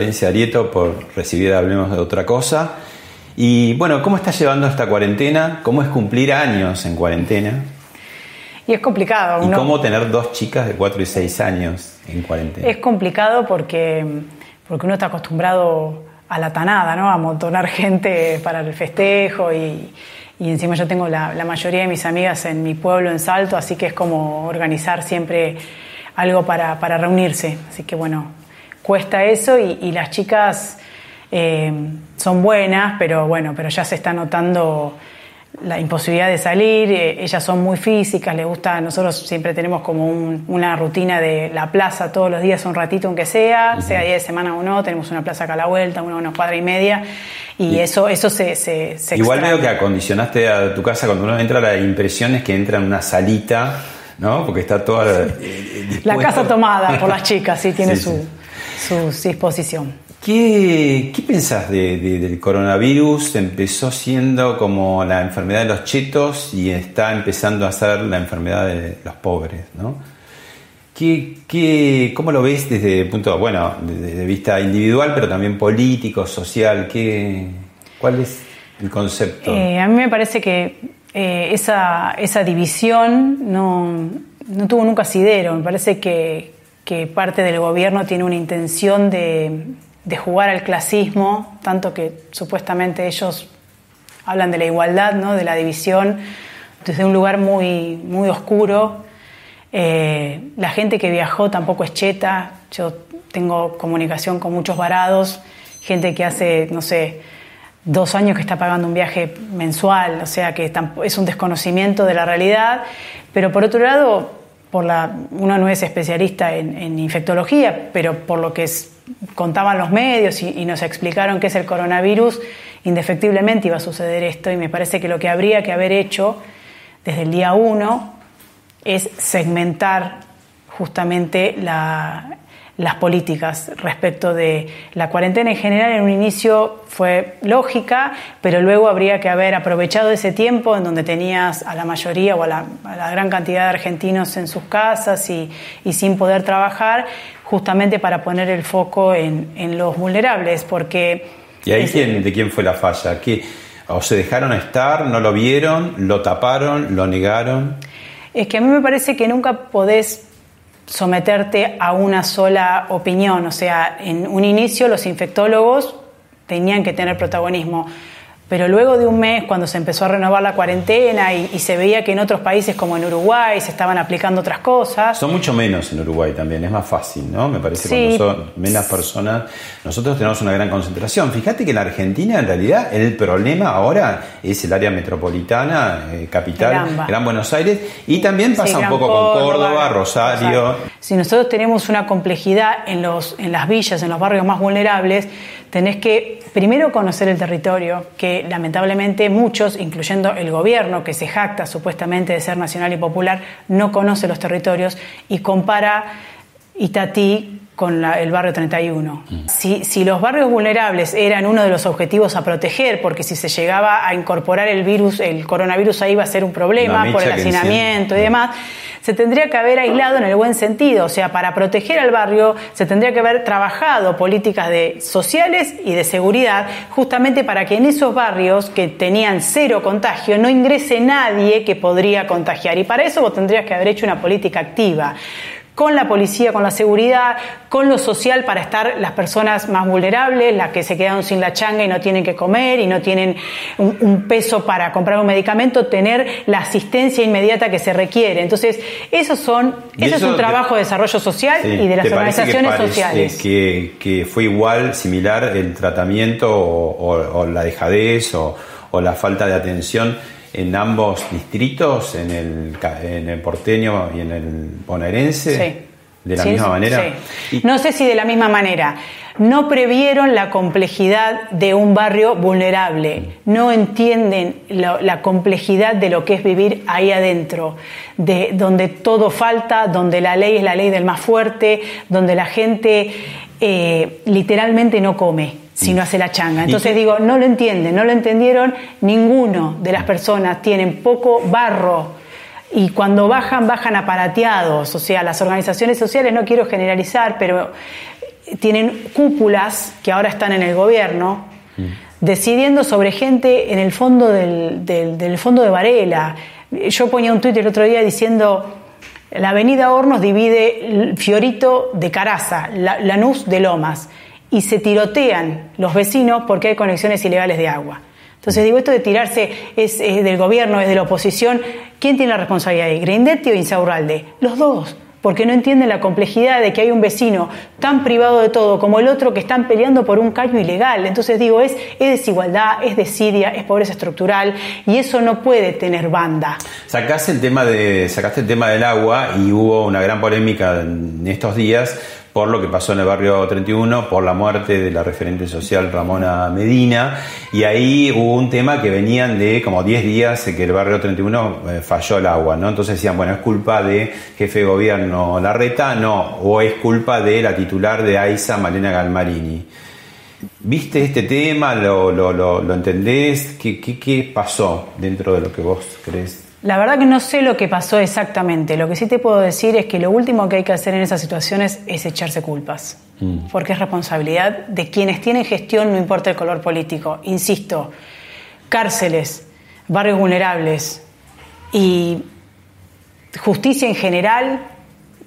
Florencia Arieto por recibir Hablemos de otra cosa. Y bueno, ¿cómo estás llevando esta cuarentena? ¿Cómo es cumplir años en cuarentena? Y es complicado. ¿Y uno- cómo tener dos chicas de 4 y 6 años en cuarentena? Es complicado porque, porque uno está acostumbrado a la tanada, ¿no? A amontonar gente para el festejo y, y encima yo tengo la, la mayoría de mis amigas en mi pueblo, en Salto, así que es como organizar siempre algo para, para reunirse. Así que bueno, cuesta eso y, y las chicas eh, son buenas, pero bueno, pero ya se está notando la imposibilidad de salir, eh, ellas son muy físicas, les gusta, nosotros siempre tenemos como un- una rutina de la plaza todos los días un ratito aunque sea, sea día de semana o no, tenemos una plaza acá a la vuelta, una, una cuadra y media, y, eso, eso se, se, se Igual veo que acondicionaste a tu casa cuando uno entra, la impresión es que entra en una salita, ¿no? Porque está toda... eh, eh, La casa tomada por las chicas, sí, tiene Sí, su, sí. Su disposición. ¿Qué, qué pensás de- de- del coronavirus? Empezó siendo como la enfermedad de los chetos y está empezando a ser la enfermedad de los pobres, ¿no? ¿Qué, qué- cómo lo ves desde el punto, bueno, desde de vista individual, pero también político, social? ¿Qué, ¿Cuál es el concepto? Eh, a mí me parece que eh, esa, esa división no, no tuvo nunca asidero. Me parece que, que parte del gobierno tiene una intención de, de jugar al clasismo, tanto que supuestamente ellos hablan de la igualdad, ¿no? de la división, desde un lugar muy, muy oscuro. Eh, la gente que viajó tampoco es cheta. Yo tengo comunicación con muchos varados, gente que hace, no sé, dos años que está pagando un viaje mensual, o sea que es un desconocimiento de la realidad. Pero por otro lado, por la, uno no es especialista en, infectología, pero por lo que contaban los medios y, y nos explicaron qué es el coronavirus, indefectiblemente iba a suceder esto y me parece que lo que habría que haber hecho desde el día uno es segmentar justamente la- las políticas respecto de la cuarentena en general. En un inicio fue lógica, pero luego habría que haber aprovechado ese tiempo en donde tenías a la mayoría o a la, a la gran cantidad de argentinos en sus casas y, y sin poder trabajar, justamente para poner el foco en, en los vulnerables, porque... ¿Y ahí es- quién, de quién fue la falla? ¿Qué, ¿O se dejaron estar, no lo vieron, lo taparon, lo negaron? Es que a mí me parece que nunca podés someterte a una sola opinión. O sea, en un inicio los infectólogos tenían que tener protagonismo. Pero luego de un mes, cuando se empezó a renovar la cuarentena y, y se veía que en otros países como en Uruguay se estaban aplicando otras cosas, Son mucho menos en Uruguay también, es más fácil, ¿no? Me parece Sí. cuando son menos personas. Nosotros tenemos una gran concentración. Fíjate que en Argentina, en realidad, el problema ahora es el área metropolitana, eh, capital, Gran. Buenos Aires, y también pasa Sí, un poco con Córdoba, Córdoba, Rosario. Si nosotros tenemos una complejidad en, los, en las villas, en los barrios más vulnerables, tenés que primero conocer el territorio, que lamentablemente muchos, incluyendo el gobierno, que se jacta supuestamente de ser nacional y popular, no conoce los territorios y compara Itatí con la- el barrio 31. Si, si los barrios vulnerables eran uno de los objetivos a proteger, porque si se llegaba a incorporar el virus, el coronavirus ahí iba a ser un problema por el hacinamiento y enciende. demás, se tendría que haber aislado en el buen sentido. O sea, para proteger al barrio se tendría que haber trabajado políticas de sociales y de seguridad, justamente para que en esos barrios que tenían cero contagio no ingrese nadie que podría contagiar. Y para eso vos tendrías que haber hecho una política activa con la policía, con la seguridad, con lo social para estar las personas más vulnerables, las que se quedaron sin la changa y no tienen que comer y no tienen un, un peso para comprar un medicamento, tener la asistencia inmediata que se requiere. Entonces, esos son, Y ese es eso un te- trabajo de desarrollo social Sí, y de las ¿te parece que organizaciones parece sociales. Que, que fue igual, similar el tratamiento o, o- o la dejadez o, o la falta de atención en ambos distritos, en el, en el porteño y en el bonaerense? Sí. ¿De la Sí, misma manera? sí. No sé si de la misma manera. No previeron la complejidad de un barrio vulnerable. No entienden la, la complejidad de lo que es vivir ahí adentro, de donde todo falta, donde la ley es la ley del más fuerte, donde la gente eh, literalmente no come si no hace la changa. Entonces digo, no lo entienden, no lo entendieron. Ninguno de las personas tienen poco barro y cuando bajan, bajan aparateados. O sea, las organizaciones sociales, no quiero generalizar, pero tienen cúpulas que ahora están en el gobierno decidiendo sobre gente en el fondo del, del- del fondo de Varela. Yo ponía un tuit el otro día diciendo la avenida Hornos divide Fiorito de Caraza, la- Lanús de Lomas, y se tirotean los vecinos porque hay conexiones ilegales de agua. Entonces digo, esto de tirarse es, del gobierno, es de la oposición. ¿Quién tiene la responsabilidad ahí? ¿Grindetti o Insaurralde? Los dos, porque no entienden la complejidad de que hay un vecino tan privado de todo como el otro que están peleando por un caño ilegal. Entonces digo, es, es desigualdad, es desidia, es pobreza estructural y eso no puede tener banda. Sacaste el tema de sacaste el tema del agua y hubo una gran polémica en estos días por lo que pasó en el barrio 31, por la muerte de la referente social Ramona Medina, y ahí hubo un tema que venían de como 10 días que el barrio 31 eh, falló el agua, ¿no? Entonces decían, bueno, es culpa de jefe de gobierno Larreta, no, o es culpa de la titular de AISA, Malena Galmarini. ¿Viste este tema? ¿Lo, lo, lo, lo entendés? ¿Qué, qué, ¿Qué pasó dentro de lo que vos crees? La verdad que no sé lo que pasó exactamente. Lo que sí te puedo decir es que lo último que hay que hacer en esas situaciones es echarse culpas. Porque es responsabilidad de quienes tienen gestión, no importa el color político. Insisto, cárceles, barrios vulnerables y justicia en general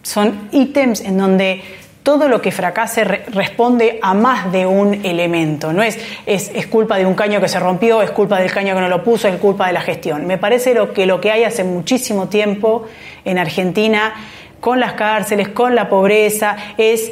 son ítems en donde todo lo que fracase re- responde a más de un elemento. No es, es, es culpa de un caño que se rompió, es culpa del caño que no lo puso, es culpa de la gestión. Me parece lo que lo que hay hace muchísimo tiempo en Argentina con las cárceles, con la pobreza, es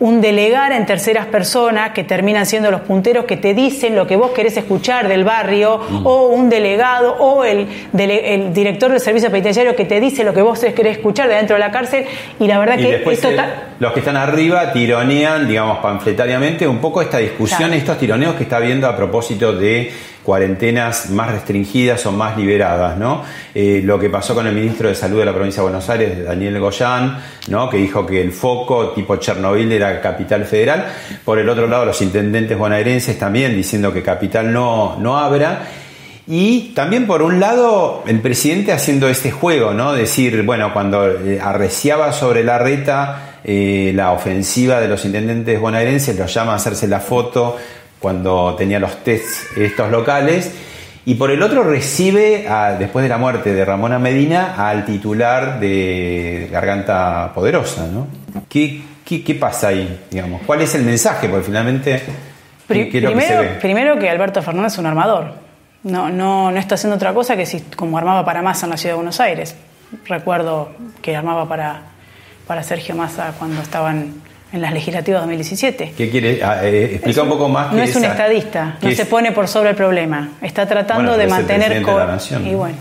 un delegar en terceras personas que terminan siendo los punteros que te dicen lo que vos querés escuchar del barrio, o un delegado, o el, dele- el director del servicio penitenciario que te dice lo que vos querés escuchar de dentro de la cárcel, y la verdad Y que después esto está- los que están arriba tironean, digamos, panfletariamente un poco esta discusión, Claro. estos tironeos que está habiendo a propósito de cuarentenas más restringidas o más liberadas, ¿no? Eh, lo que pasó con el ministro de Salud de la provincia de Buenos Aires, Daniel Goyán, ¿no? Que dijo que el foco tipo Chernobyl era capital federal. Por el otro lado, los intendentes bonaerenses también diciendo que capital no, no abra. Y también por un lado el presidente haciendo este juego, ¿no? Decir, bueno, cuando eh, arreciaba sobre la reta eh, la ofensiva de los intendentes bonaerenses, los llama a hacerse la foto cuando tenía los tests estos locales. Y por el otro recibe, a- después de la muerte de Ramona Medina, al titular de Garganta Poderosa, ¿no? ¿Qué, qué, qué pasa ahí, digamos? ¿Cuál es el mensaje? Porque finalmente, ¿qué, Pri- qué es lo que se primero, ve? primero que Alberto Fernández es un armador. No, no, no está haciendo otra cosa que si, como armaba para Massa en la ciudad de Buenos Aires. Recuerdo que armaba para, para Sergio Massa cuando estaban en las legislativas 2017. ¿Qué quiere? Ah, eh, explica Es un- poco más. No es un esa- estadista, no es- se pone por sobre el problema. Está tratando Bueno, de es el mantener. presidente de la nación, Y ¿no? bueno,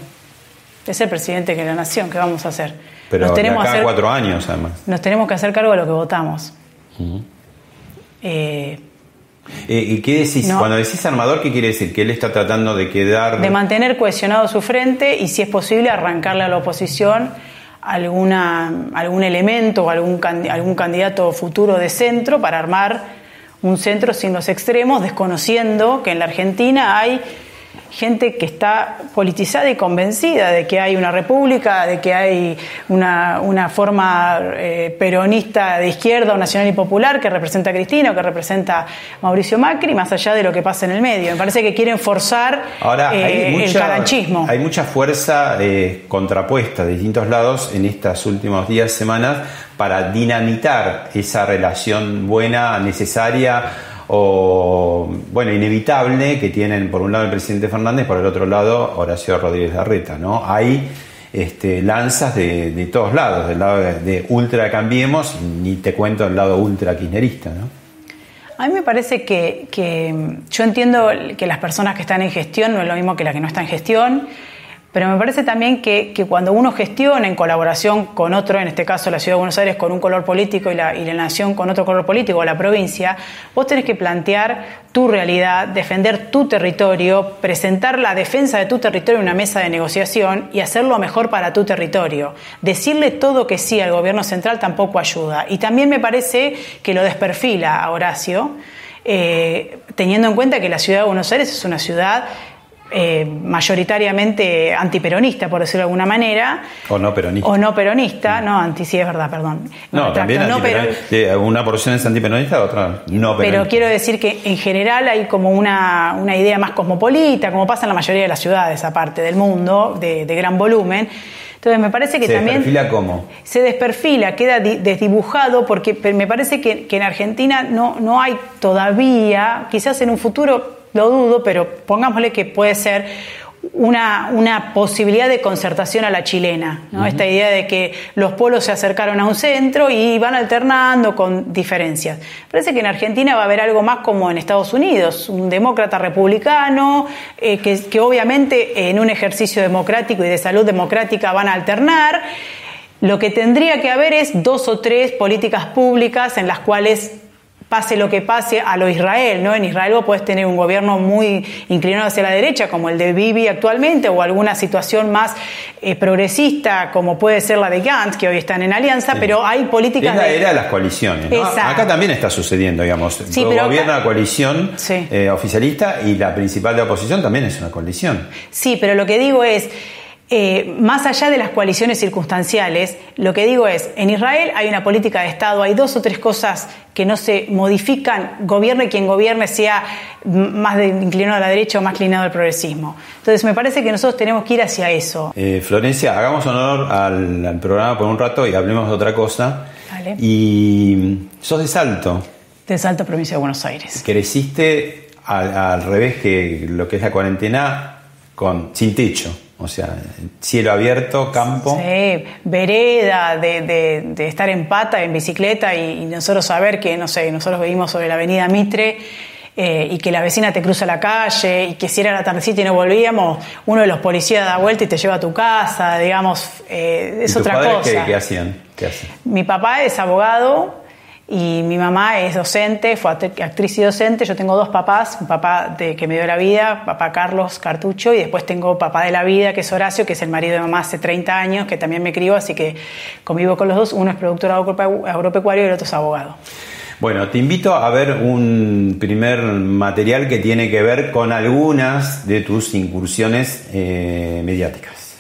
es el presidente de la nación, ¿qué vamos a hacer? Pero nos, tenemos acá a hacer- cuatro años, además. nos tenemos que hacer cargo de lo que votamos. Eh, Eh, ¿Y qué decís? No. Cuando decís armador, ¿qué quiere decir? Que él está tratando de quedar. de mantener cohesionado su frente y, si es posible, arrancarle a la oposición alguna, algún elemento o algún, algún candidato futuro de centro para armar un centro sin los extremos, desconociendo que en la Argentina hay gente que está politizada y convencida de que hay una república, de que hay una, una forma eh, peronista de izquierda o nacional y popular que representa a Cristina o que representa a Mauricio Macri, más allá de lo que pasa en el medio. Me parece que quieren forzar Ahora, eh, hay, el mucha, caranchismo. hay mucha fuerza eh, contrapuesta de distintos lados en estos últimos días, semanas, para dinamitar esa relación buena, necesaria o, bueno, inevitable que tienen por un lado el presidente Fernández, por el otro lado Horacio Rodríguez Larreta, ¿no? Hay este, lanzas de, de todos lados, del lado de, ultra cambiemos, ni te cuento el lado ultra kirchnerista, ¿no? A mí me parece que, que yo entiendo que las personas que están en gestión no es lo mismo que las que no están en gestión, pero me parece también que, que cuando uno gestiona en colaboración con otro, en este caso la Ciudad de Buenos Aires con un color político y la, y la Nación con otro color político, o la provincia, vos tenés que plantear tu realidad, defender tu territorio, presentar la defensa de tu territorio en una mesa de negociación y hacerlo mejor para tu territorio. Decirle todo que sí al gobierno central tampoco ayuda. Y también me parece que lo desperfila a Horacio, eh, teniendo en cuenta que la ciudad de Buenos Aires es una ciudad eh, mayoritariamente antiperonista, por decirlo de alguna manera. O no peronista. O no peronista, no, anti, sí es verdad, perdón. No, también no eh, una porción es antiperonista, otra no peronista. pero quiero decir que en general hay como una, una idea más cosmopolita, como pasa en la mayoría de las ciudades, aparte del mundo, de, de gran volumen. Entonces me parece que ¿Se también perfila cómo? se desperfila, queda di- desdibujado, porque me parece que, que en Argentina no, no hay todavía, quizás en un futuro lo dudo, pero pongámosle que puede ser una, una posibilidad de concertación a la chilena, ¿no? esta idea de que los pueblos se acercaron a un centro y van alternando con diferencias. Parece que en Argentina va a haber algo más como en Estados Unidos, un demócrata republicano, eh, que, que obviamente en un ejercicio democrático y de salud democrática van a alternar. Lo que tendría que haber es dos o tres políticas públicas en las cuales pase lo que pase a lo Israel, ¿no? En Israel vos podés tener un gobierno muy inclinado hacia la derecha, como el de Bibi actualmente, o alguna situación más eh, progresista, como puede ser la de Gantz, que hoy están en alianza, pero hay políticas Es la era de las coaliciones. ¿no? Acá también está sucediendo, digamos. Sí, pero Gobierna acá- la coalición Sí. eh, oficialista y la principal de oposición también es una coalición. Sí, pero lo que digo es, eh, más allá de las coaliciones circunstanciales, lo que digo es, en Israel hay una política de Estado, hay dos o tres cosas que no se modifican, gobierne quien gobierne, sea más de- inclinado a la derecha o más inclinado al progresismo. Entonces me parece que nosotros tenemos que ir hacia eso. Eh, Florencia, hagamos honor al, al programa por un rato y hablemos de otra cosa. Dale. Y sos de Salto. De Salto, provincia de Buenos Aires. Creciste al, al revés que lo que es la cuarentena con sin techo. O sea, cielo abierto, campo. Sí, vereda, de, de- de estar en pata, en bicicleta y, y nosotros saber que, no sé, nosotros vivimos sobre la avenida Mitre eh, y que la vecina te cruza la calle y que si era la tardecita y no volvíamos, uno de los policías da vuelta y te lleva a tu casa, digamos, eh, ¿Y es tus otra cosa. ¿qué, qué hacían? ¿Qué hacen? Mi papá es abogado y mi mamá es docente, fue act- actriz y docente. Yo tengo dos papás, un papá de, que me dio la vida, papá Carlos Cartucho, y después tengo papá de la vida, que es Horacio, que es el marido de mamá hace 30 años, que también me crió, así que convivo con los dos. Uno es productor agrope- agropecuario y el otro es abogado. Bueno, te invito a ver un primer material que tiene que ver con algunas de tus incursiones eh, mediáticas.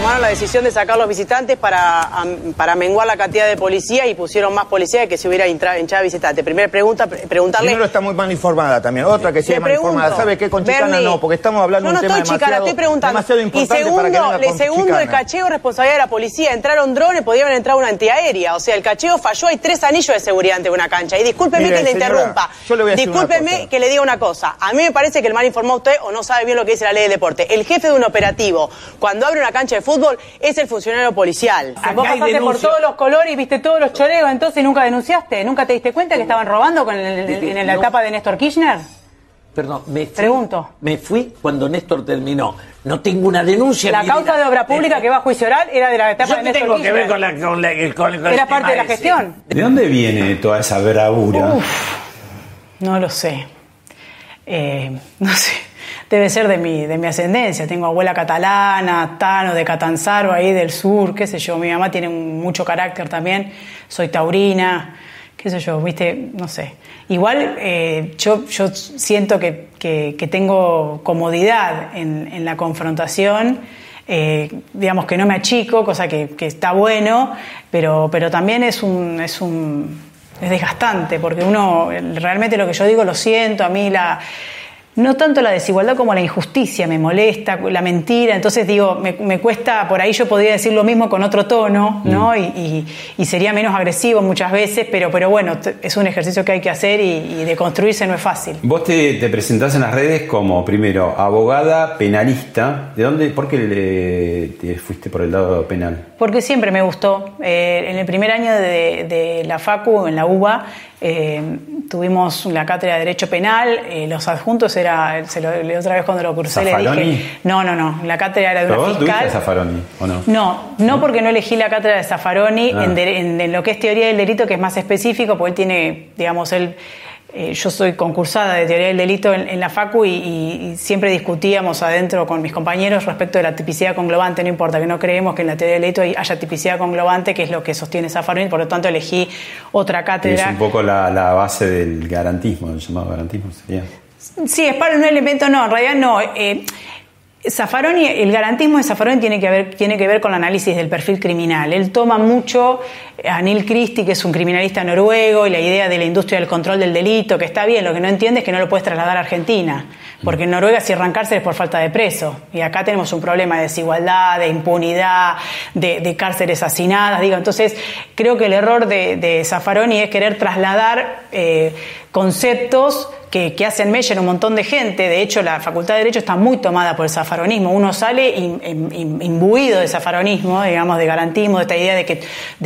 Tomaron la decisión de sacar los visitantes para, para menguar la cantidad de policía y pusieron más policía que si hubiera entra- hinchada visitante. Primera pregunta, pre- preguntarle... Primero está muy mal informada también. Otra que sí mal informada. ¿Sabe qué? Con Chicana Bernie, no, porque estamos hablando no, de un no tema estoy chicana, demasiado, estoy preguntando. demasiado y importante segundo, para que venga le con segundo el cacheo es responsabilidad de la policía. Entraron drones, podían entrado una antiaérea. O sea, el cacheo falló, hay tres anillos de seguridad ante una cancha. Y discúlpeme Mire, que le señora, interrumpa. yo le voy a discúlpeme que le diga una cosa. A mí me parece que el mal informó a usted o no sabe bien lo que dice la ley del deporte. El jefe de un operativo, cuando abre una cancha de fútbol, es el funcionario policial. Acá Vos pasaste por todos los colores y viste todos los choreos, entonces nunca denunciaste, nunca te diste cuenta que estaban robando con el- en la etapa de Néstor Kirchner. Perdón, me fui, Pregunto. Me fui cuando Néstor terminó. No tengo una denuncia. La causa de obra pública que va a juicio oral era de la etapa ¿Yo de Néstor tengo que ver con la, con la- el- con- con el Era tema parte de la ese? gestión. ¿De dónde viene toda esa bravura? No lo sé. Eh, no sé. Debe ser de mi, de mi ascendencia. Tengo abuela catalana, Tano de Catanzaro, ahí del sur, qué sé yo. Mi mamá tiene mucho carácter también. Soy taurina, qué sé yo, viste, no sé. Igual eh, yo, yo siento que, que- tengo comodidad en, en la confrontación. eh, digamos que no me achico, cosa que, que está bueno, pero, pero también es un, es un es desgastante, porque uno realmente lo que yo digo lo siento, a mí la no tanto la desigualdad como la injusticia me molesta, la mentira, entonces digo, me, me cuesta, por ahí yo podría decir lo mismo con otro tono, ¿no? Y, y- y sería menos agresivo muchas veces, pero, pero bueno, es un ejercicio que hay que hacer y, y de construirse no es fácil. Vos te, te presentás en las redes como, primero, abogada penalista. ¿De dónde? ¿Por qué le- te fuiste por el lado penal? Porque siempre me gustó. Eh, en el primer año de, de la FACU, en la UBA, eh, tuvimos la cátedra de Derecho Penal. eh, los adjuntos era, se lo, la otra vez cuando lo cursé le dije. No, no, no. La cátedra era de ¿Pero una vos fiscal. Zaffaroni o no? No, no porque no elegí la cátedra de Zaffaroni Ah. en, de- en- en lo que es teoría del delito, que es más específico, porque él tiene, digamos, él. Eh, yo soy concursada de teoría del delito en, en la FACU y, siempre discutíamos adentro con mis compañeros respecto de la tipicidad conglobante. No importa que no creemos que en la teoría del delito hay- haya tipicidad conglobante, que es lo que sostiene Zaffaroni, por lo tanto elegí otra Que es cátedra. un poco la, la base del garantismo, el llamado garantismo sería. Sí, es para un elemento, no, en realidad no. Eh, Zaffaroni, el garantismo de Zaffaroni tiene que, ver, tiene que ver con el análisis del perfil criminal. Él toma mucho a Neil Christie, que es un criminalista noruego, y la idea de la industria del control del delito, que está bien, lo que no entiende es que no lo puedes trasladar a Argentina. Porque en Noruega cierran cárceles por falta de preso. Y acá tenemos un problema de desigualdad, de impunidad, de, cárceles hacinadas. Digo, entonces, creo que el error de, de Zaffaroni es querer trasladar eh, conceptos que, hacen mella en un montón de gente. De hecho, la Facultad de Derecho está muy tomada por el zafaronismo. Uno sale im- im- im- imbuido de zafaronismo, digamos, de garantismo, de esta idea de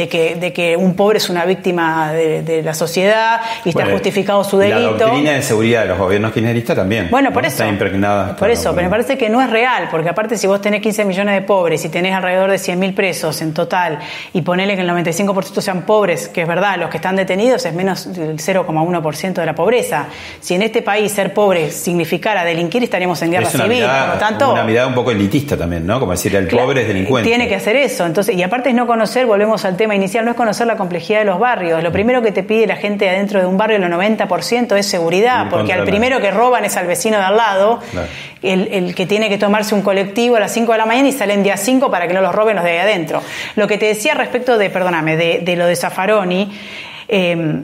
que, de que un pobre es una víctima de, de la sociedad y está justificado su La delito. doctrina de seguridad de los gobiernos kirchneristas también. Bueno, ¿no? por eso. Está impregnada. Por eso, pero me parece que no es real, porque aparte si vos tenés 15 millones de pobres y tenés alrededor de 100.000 presos en total y ponele que el 95% sean pobres, que es verdad, los que están detenidos es menos del 0,1% de la pobreza. Si en este país ser pobre significara delinquir, estaríamos en guerra Es una civil. mirada, Por lo tanto, una mirada un poco elitista también, ¿no? Como decir, el Claro, pobre es delincuente. Tiene que hacer eso. Entonces, y aparte es no conocer, volvemos al tema inicial, no es conocer la complejidad de los barrios. Lo primero que te pide la gente adentro de un barrio, el 90% es seguridad, porque al primero que roban es al vecino de al lado, Claro. el, el que tiene que tomarse un colectivo a las 5 de la mañana y salen día 5 para que no los roben los de ahí adentro. Lo que te decía respecto de, perdóname, de, de lo de Zaffaroni, eh,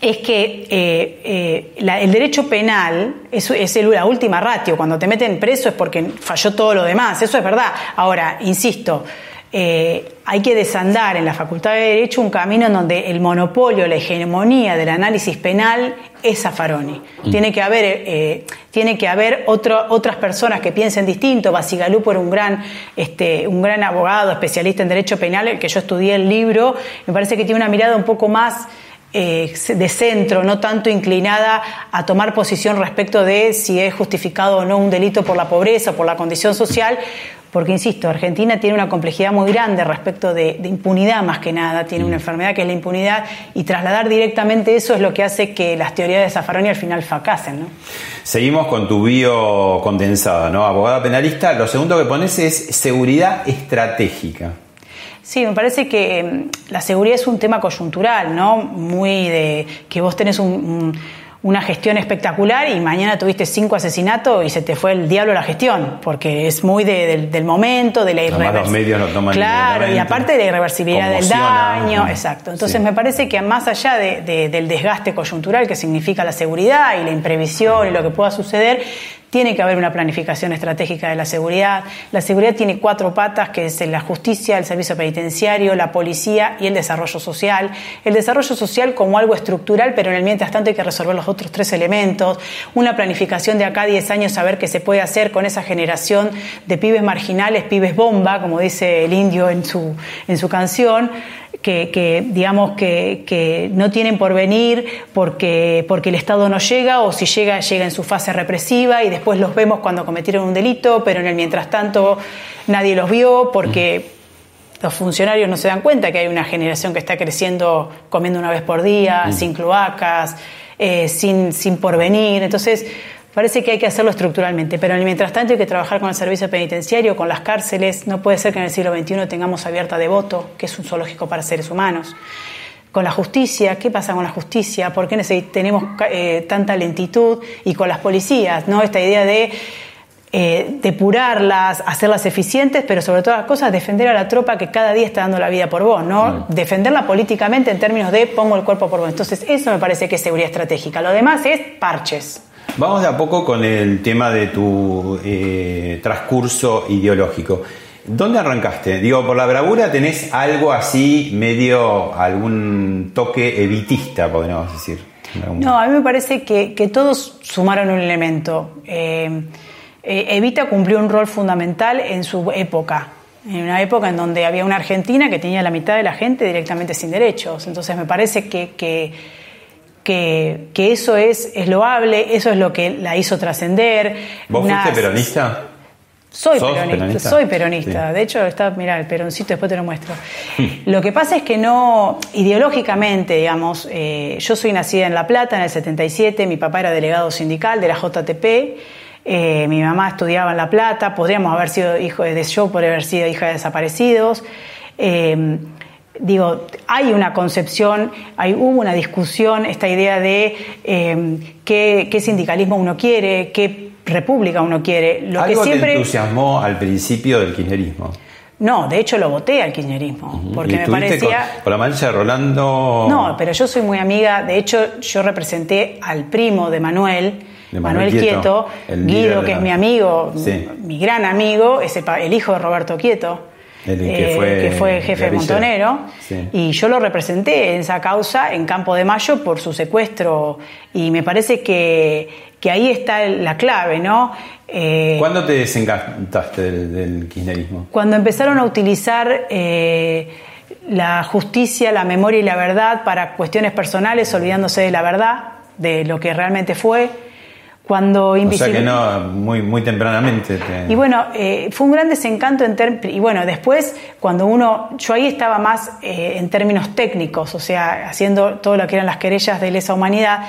es que eh, eh, la- el derecho penal es, es el- la última ratio. Cuando te meten preso es porque falló todo lo demás. Eso es verdad. Ahora, insisto, eh, hay que desandar en la Facultad de Derecho un camino en donde el monopolio, la hegemonía del análisis penal es Zaffaroni. Tiene que haber, eh, tiene que haber otro- otras personas que piensen distinto. Basigalupo era un gran, este, un gran abogado, especialista en derecho penal, el que yo estudié el libro. Me parece que tiene una mirada un poco más eh, de centro, no tanto inclinada a tomar posición respecto de si es justificado o no un delito por la pobreza o por la condición social, porque, insisto, Argentina tiene una complejidad muy grande respecto de, de impunidad más que nada, tiene una enfermedad que es la impunidad, y trasladar directamente eso es lo que hace que las teorías de Zaffaroni al final fracasen. ¿no? Seguimos con tu bio condensada, ¿no? Abogada penalista. Lo segundo que pones es seguridad estratégica. Sí, me parece que mm, la seguridad es un tema coyuntural, ¿no? Muy de que vos tenés un- un- una gestión espectacular y mañana tuviste cinco asesinatos y se te fue el diablo la gestión, porque es muy de- del, del momento, de la irreversibilidad. los medios lo toman Claro, y aparte de la irreversibilidad del daño, exacto. Entonces Sí. me parece que más allá de- de- del desgaste coyuntural que significa la seguridad y la imprevisión y lo que pueda suceder, tiene que haber una planificación estratégica de la seguridad. La seguridad tiene cuatro patas, que es la justicia, el servicio penitenciario, la policía y el desarrollo social. El desarrollo social como algo estructural, pero en el mientras tanto hay que resolver los otros tres elementos. Una planificación de acá a 10 años, saber qué se puede hacer con esa generación de pibes marginales, pibes bomba, como dice el indio en su, en su canción que, que, digamos que, que no tienen por venir porque, porque el Estado no llega o si llega, llega en su fase represiva y después los vemos cuando cometieron un delito, pero en el mientras tanto nadie los vio porque los funcionarios no se dan cuenta que hay una generación que está creciendo comiendo una vez por día, sin cloacas, eh, sin, sin porvenir. Entonces, Parece que hay que hacerlo estructuralmente, pero mientras tanto hay que trabajar con el servicio penitenciario, con las cárceles. No puede ser que en el siglo XXI tengamos abierta de voto, que es un zoológico para seres humanos. Con la justicia, ¿qué pasa con la justicia? ¿Por qué tenemos eh, tanta lentitud? Y con las policías, ¿no? Esta idea de eh, depurarlas, hacerlas eficientes, pero sobre todas las cosas defender a la tropa que cada día está dando la vida por vos, ¿no? Defenderla políticamente en términos de pongo el cuerpo por vos. Entonces, eso me parece que es seguridad estratégica. Lo demás es parches. Vamos de a poco con el tema de tu eh, transcurso ideológico. ¿Dónde arrancaste? Digo, por la bravura tenés algo así, medio, algún toque evitista, podríamos decir. No, a mí me parece que, que todos sumaron un elemento. Eh, eh, Evita cumplió un rol fundamental en su época, en una época en donde había una Argentina que tenía la mitad de la gente directamente sin derechos. Entonces me parece que, que, que- que eso es, es loable, eso es lo que la hizo trascender. ¿Vos Una- fuiste peronista? soy ¿Sos peronista, peronista? soy peronista. Sí. De hecho, está, mira, el peroncito, después te lo muestro. Lo que pasa es que no, ideológicamente, digamos, eh, yo soy nacida en La Plata en el 77, mi papá era delegado sindical de la JTP, eh, mi mamá estudiaba en La Plata, podríamos haber sido hijo de yo, por haber sido hija de desaparecidos. Eh, digo, hay una concepción, hay, hubo una discusión, esta idea de eh, qué, qué sindicalismo uno quiere, qué república uno quiere. Lo Algo que siempre... te entusiasmó al principio del kirchnerismo. No, de hecho lo voté al kirchnerismo, porque me parecía... Con, con la mancha de Rolando. No, pero yo soy muy amiga, de hecho yo representé al primo de Manuel, De Manuel Quieto, Guido, que la- es mi amigo, Sí. mi gran amigo, es el hijo de Roberto Quieto. El que eh, fue que fue jefe de guerrillero. Montonero Sí. y yo lo representé en esa causa en Campo de Mayo por su secuestro y me parece que, que ahí está la clave, ¿no? Eh, ¿Cuándo te desencantaste del, del kirchnerismo? cuando empezaron a utilizar eh, la justicia, la memoria y la verdad para cuestiones personales, olvidándose de la verdad, de lo que realmente fue, cuando O sea que no, muy, muy tempranamente. te- y bueno, eh, fue un gran desencanto en términos. Y bueno, después, cuando uno. Yo ahí estaba más eh, en términos técnicos, o sea, haciendo todo lo que eran las querellas de lesa humanidad.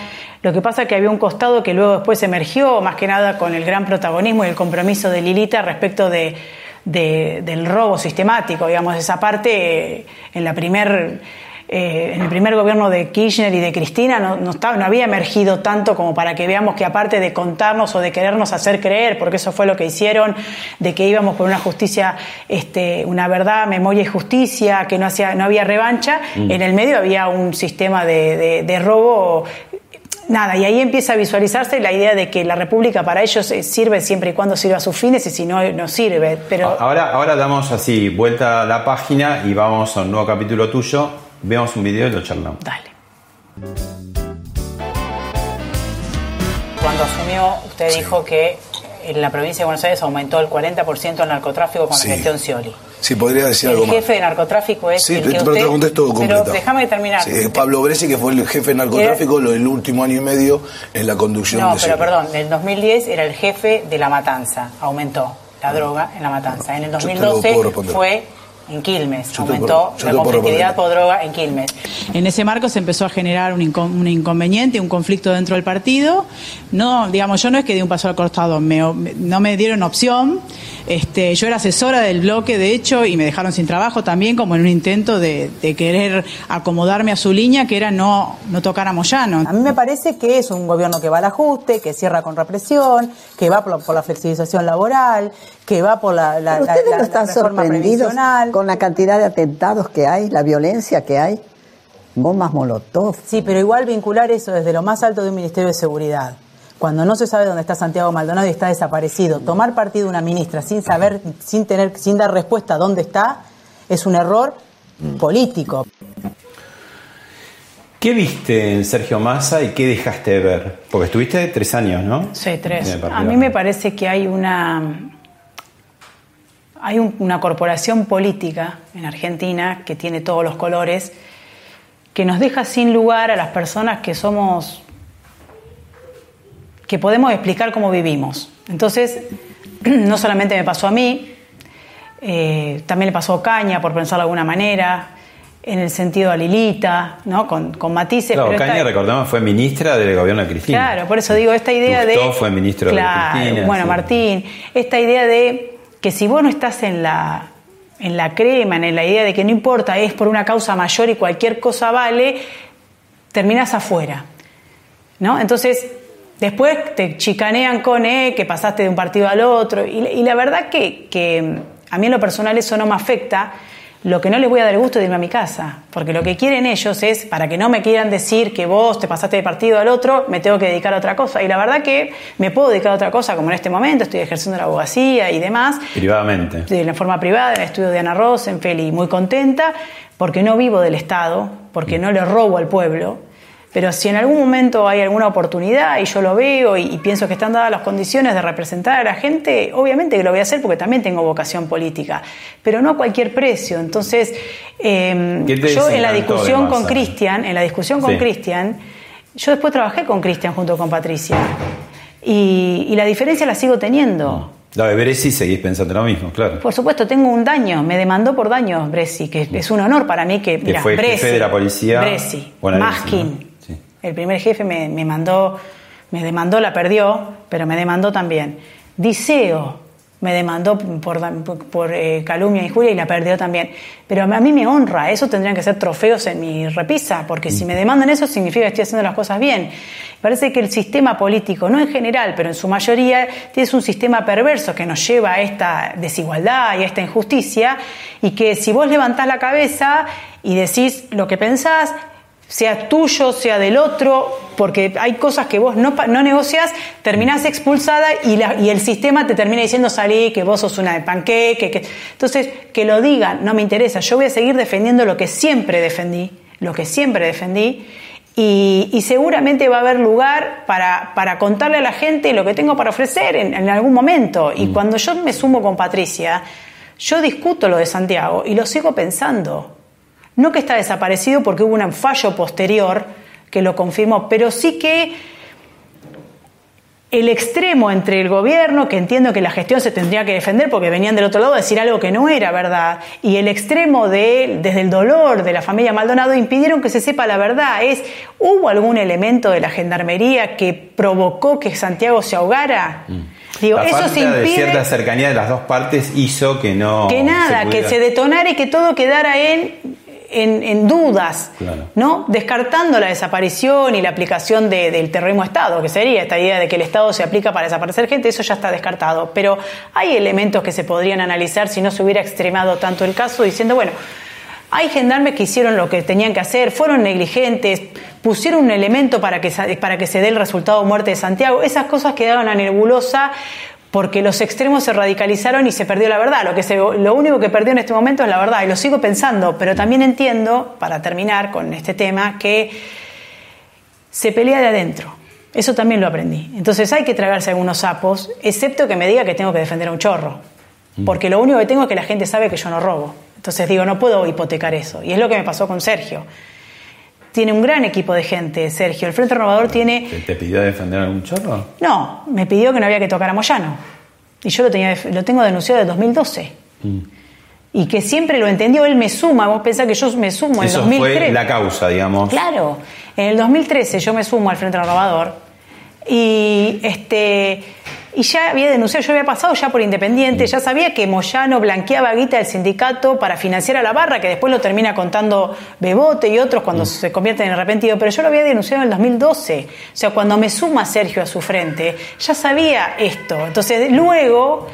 Lo que pasa es que había un costado que luego después emergió, más que nada con el gran protagonismo y el compromiso de Lilita respecto de, de- del robo sistemático, digamos, esa parte eh, en la primer. Eh, en el primer gobierno de Kirchner y de Cristina no, no, estaba, no había emergido tanto como para que veamos que aparte de contarnos o de querernos hacer creer, porque eso fue lo que hicieron, de que íbamos por una justicia, este, una verdad, memoria y justicia, que no, hacía, no había revancha, en el medio había un sistema de, de- de robo. Nada, y ahí empieza a visualizarse la idea de que la República para ellos eh, sirve siempre y cuando sirva a sus fines y si no, no sirve. Pero Ahora, ahora damos así vuelta a la página y vamos a un nuevo capítulo tuyo. Vemos un video y lo charlamos. Dale. Cuando asumió, usted dijo que en la provincia de Buenos Aires aumentó el 40% el narcotráfico con Sí. la gestión Scioli. Sí, podría decir El algo más. jefe de narcotráfico es Sí, el pero que te usted... lo contesto Pero completo. déjame terminar. Sí, Pablo Bresi, que fue el jefe de narcotráfico lo- el último año y medio en la conducción No, de pero Scioli. perdón, en el 2010 era el jefe de la matanza, aumentó la droga en la matanza. En el Yo te lo 2012 puedo responder. fue en Quilmes, Yo aumentó la responder. por droga en Quilmes. En ese marco se empezó a generar un, incon- un inconveniente, un conflicto dentro del partido. No, digamos, yo no es que di un paso al costado, me- me- no me dieron opción. Este, yo era asesora del bloque, de hecho, y me dejaron sin trabajo también, como en un intento de, de querer acomodarme a su línea, que era no, no tocar a Moyano. A mí me parece que es un gobierno que va al ajuste, que cierra con represión, que va por, por la flexibilización laboral, que va por la, la, la- la- reforma previsional. Con la cantidad de atentados que hay, la violencia que hay, bombas molotov. Sí, pero igual vincular eso desde lo más alto de un Ministerio de Seguridad, cuando no se sabe dónde está Santiago Maldonado y está desaparecido, tomar partido de una ministra sin saber, sin tener, sin dar respuesta a dónde está, es un error político. ¿Qué viste en Sergio Massa y qué dejaste de ver? Porque estuviste tres años, ¿no? Sí, tres. A mí me parece que hay una hay un- una corporación política en Argentina que tiene todos los colores que nos deja sin lugar a las personas que somos que podemos explicar cómo vivimos. Entonces, no solamente me pasó a mí, eh, también le pasó a Caña, por pensarlo de alguna manera. en el sentido de Lilita, ¿no? Con, con matices. Claro, pero esta- Caña, recordamos, fue ministra del gobierno de Cristina. Claro, por eso digo, esta idea Lustó de. fue ministro de Claro, Cristina, Bueno, sí. Martín, esta idea de que si vos no estás en la, en la crema, en la idea de que no importa, es por una causa mayor y cualquier cosa vale, terminás afuera. ¿No? Entonces, después te chicanean con eh, que pasaste de un partido al otro. Y, y la verdad que, que a mí en lo personal eso no me afecta. Lo que no les voy a dar gusto es de irme a mi casa, porque lo que quieren ellos es, para que no me quieran decir que vos te pasaste de partido al otro, me tengo que dedicar a otra cosa. Y la verdad que me puedo dedicar a otra cosa, como en este momento estoy ejerciendo la abogacía y demás, Privadamente. de la forma privada, en el estudio de Ana Rosenfeld y muy contenta, porque no vivo del Estado, porque no le robo al pueblo. Pero si en algún momento hay alguna oportunidad y yo lo veo y, y pienso que están dadas las condiciones de representar a la gente, obviamente que lo voy a hacer porque también tengo vocación política, pero no a cualquier precio. Entonces, eh, ¿Qué te yo en la discusión con? Cristian, en la discusión con Sí. Cristian, yo después trabajé con Cristian junto con Patricia y, y la diferencia la sigo teniendo. La de Beresi seguís pensando lo mismo, claro. Por supuesto, tengo un daño, me demandó por daños Bresi, que es un honor para mí que, Que mira, fue jefe Bresi, de la policía Bresi, Maskin, ¿no? El primer jefe me, me mandó, me demandó, la perdió, pero me demandó también. Diceo me demandó por, por, por, eh, calumnia y injuria y la perdió también. Pero a mí me honra, eso tendrían que ser trofeos en mi repisa, porque si me demandan eso significa que estoy haciendo las cosas bien. Parece que el sistema político, no en general, pero en su mayoría, es un sistema perverso que nos lleva a esta desigualdad y a esta injusticia, y que si vos levantás la cabeza y decís lo que pensás, sea tuyo, sea del otro, porque hay cosas que vos no, no negocias, terminás expulsada y, la- y el sistema te termina diciendo salí, que vos sos una de panqueque. Que... Entonces, que lo digan, no me interesa, yo voy a seguir defendiendo lo que siempre defendí, lo que siempre defendí, y, y seguramente va a haber lugar para, para contarle a la gente lo que tengo para ofrecer en, en algún momento. Y cuando yo me sumo con Patricia, yo discuto lo de Santiago y lo sigo pensando. No que está desaparecido porque hubo un fallo posterior que lo confirmó, pero sí que el extremo entre el gobierno, que entiendo que la gestión se tendría que defender porque venían del otro lado a decir algo que no era verdad, y el extremo de, desde el dolor de la familia Maldonado, impidieron que se sepa la verdad. Es, ¿Hubo algún elemento de la gendarmería que provocó que Santiago se ahogara? Digo, Mm. la eso se de impide cierta cercanía de las dos partes hizo que no. que nada, se que se detonara y que todo quedara en, en, en dudas, Claro. ¿no? Descartando la desaparición y la aplicación de- del terrorismo Estado, que sería esta idea de que el Estado se aplica para desaparecer gente, eso ya está descartado. Pero hay elementos que se podrían analizar si no se hubiera extremado tanto el caso, diciendo, bueno, hay gendarmes que hicieron lo que tenían que hacer, fueron negligentes, pusieron un elemento para que, para que se dé el resultado muerte de Santiago. Esas cosas quedaron a nebulosa porque los extremos se radicalizaron y se perdió la verdad. Lo, que se- lo único que perdió en este momento es la verdad y lo sigo pensando, pero también entiendo, para terminar con este tema, que se pelea de adentro. Eso también lo aprendí. Entonces hay que tragarse algunos sapos, excepto que me diga que tengo que defender a un chorro. Porque lo único que tengo es que la gente sabe que yo no robo. Entonces digo, no puedo hipotecar eso. Y es lo que me pasó con Sergio. Tiene un gran equipo de gente, Sergio. El Frente Renovador tiene... ¿Te, te pidió defender algún chorro? No, me pidió que no había que tocar a Moyano. Y yo lo, tenía, lo tengo denunciado desde 2012. Y que siempre lo entendió, él me suma. Vos pensás que yo me sumo en Eso 2013. fue la causa, digamos. Claro, en el 2013 yo me sumo al Frente Renovador y este y ya había denunciado, yo había pasado ya por independiente, ya sabía que Moyano blanqueaba guita del sindicato para financiar a la barra, que después lo termina contando Bebote y otros cuando se convierten en arrepentido, pero yo lo había denunciado en el 2012. O sea, cuando me suma Sergio a su frente, ya sabía esto. Entonces, luego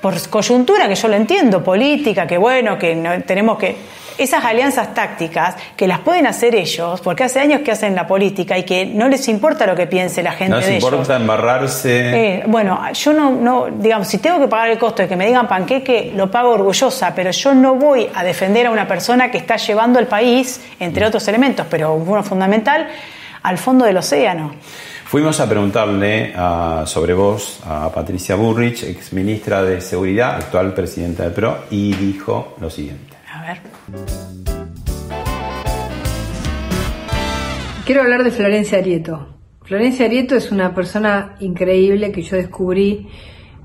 por coyuntura que yo lo entiendo, política, que bueno, que no- tenemos que esas alianzas tácticas que las pueden hacer ellos, porque hace años que hacen la política y que no les importa lo que piense la gente No les de importa embarrarse. Eh, bueno, yo no, no, digamos, si tengo que pagar el costo de que me digan panqueque, lo pago orgullosa, pero yo no voy a defender a una persona que está llevando al país, entre otros elementos, pero uno fundamental, al fondo del océano. Fuimos a preguntarle a- sobre vos a Patricia Burrich, ex ministra de Seguridad, actual presidenta del PRO, y dijo lo siguiente. Ver. Quiero hablar de Florencia Arieto. Florencia Arieto es una persona increíble que yo descubrí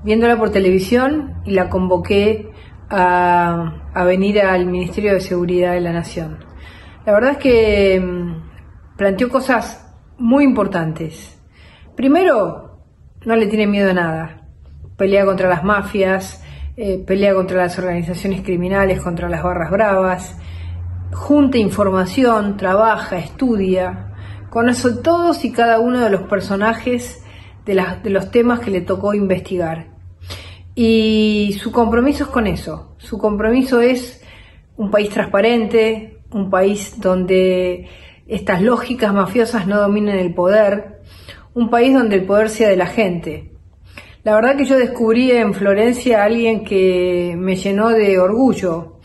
viéndola por televisión y la convoqué a, a venir al Ministerio de Seguridad de la Nación. La verdad es que mm, planteó cosas muy importantes. Primero, no le tiene miedo a nada. Pelea contra las mafias, eh, pelea contra las organizaciones criminales, contra las barras bravas, junta información, trabaja, estudia, conoce todos y cada uno de los personajes de, de los temas que le tocó investigar. Y su compromiso es con eso. Su compromiso es un país transparente, un país donde estas lógicas mafiosas no dominen el poder, un país donde el poder sea de la gente. La verdad que yo descubrí en Florencia a alguien que me llenó de orgullo.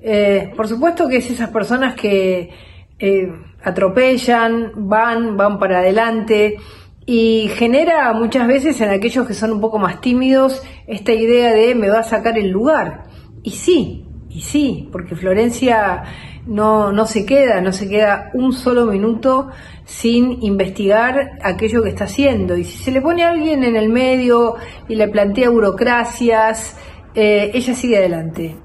Eh, por supuesto que es esas personas que eh, atropellan, van, van para adelante y genera muchas veces en aquellos que son un poco más tímidos esta idea de me va a sacar el lugar. Y sí, y sí, porque Florencia no, no se queda, no se queda un solo minuto sin investigar aquello que está haciendo. Y si se le pone a alguien en el medio y le plantea burocracias, eh, ella sigue adelante.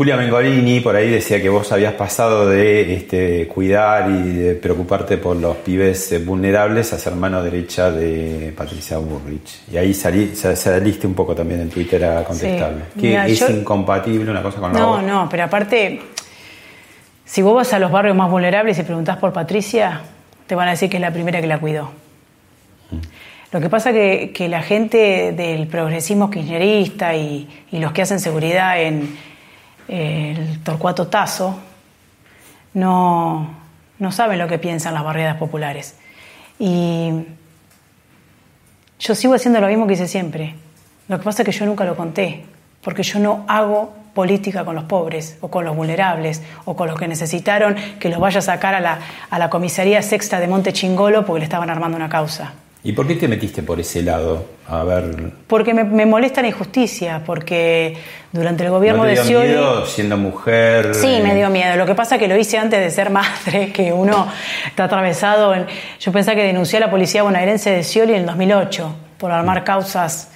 Julia Mengolini por ahí decía que vos habías pasado de este, cuidar y de preocuparte por los pibes eh, vulnerables a ser mano derecha de Patricia Bullrich. Y ahí salí, sa- saliste un poco también en Twitter a contestarle. Sí. Que es yo- incompatible una cosa con la No, otra. no, pero aparte, si vos vas a los barrios más vulnerables y preguntás por Patricia, te van a decir que es la primera que la cuidó. Lo que pasa que, que la gente del progresismo kirchnerista y, y los que hacen seguridad en el Torcuato Tazo no, no saben lo que piensan las barriadas populares. Y yo sigo haciendo lo mismo que hice siempre. Lo que pasa es que yo nunca lo conté, porque yo no hago política con los pobres o con los vulnerables o con los que necesitaron que los vaya a sacar a la, a la comisaría sexta de Monte Chingolo porque le estaban armando una causa. ¿Y por qué te metiste por ese lado? A ver, Porque me, me molesta la injusticia, porque durante el gobierno ¿no te de dio Scioli... miedo siendo mujer? Sí, eh, me dio miedo. Lo que pasa es que lo hice antes de ser madre, que uno está atravesado en... Yo pensaba que denuncié a la policía bonaerense de Scioli en el 2008 por armar causas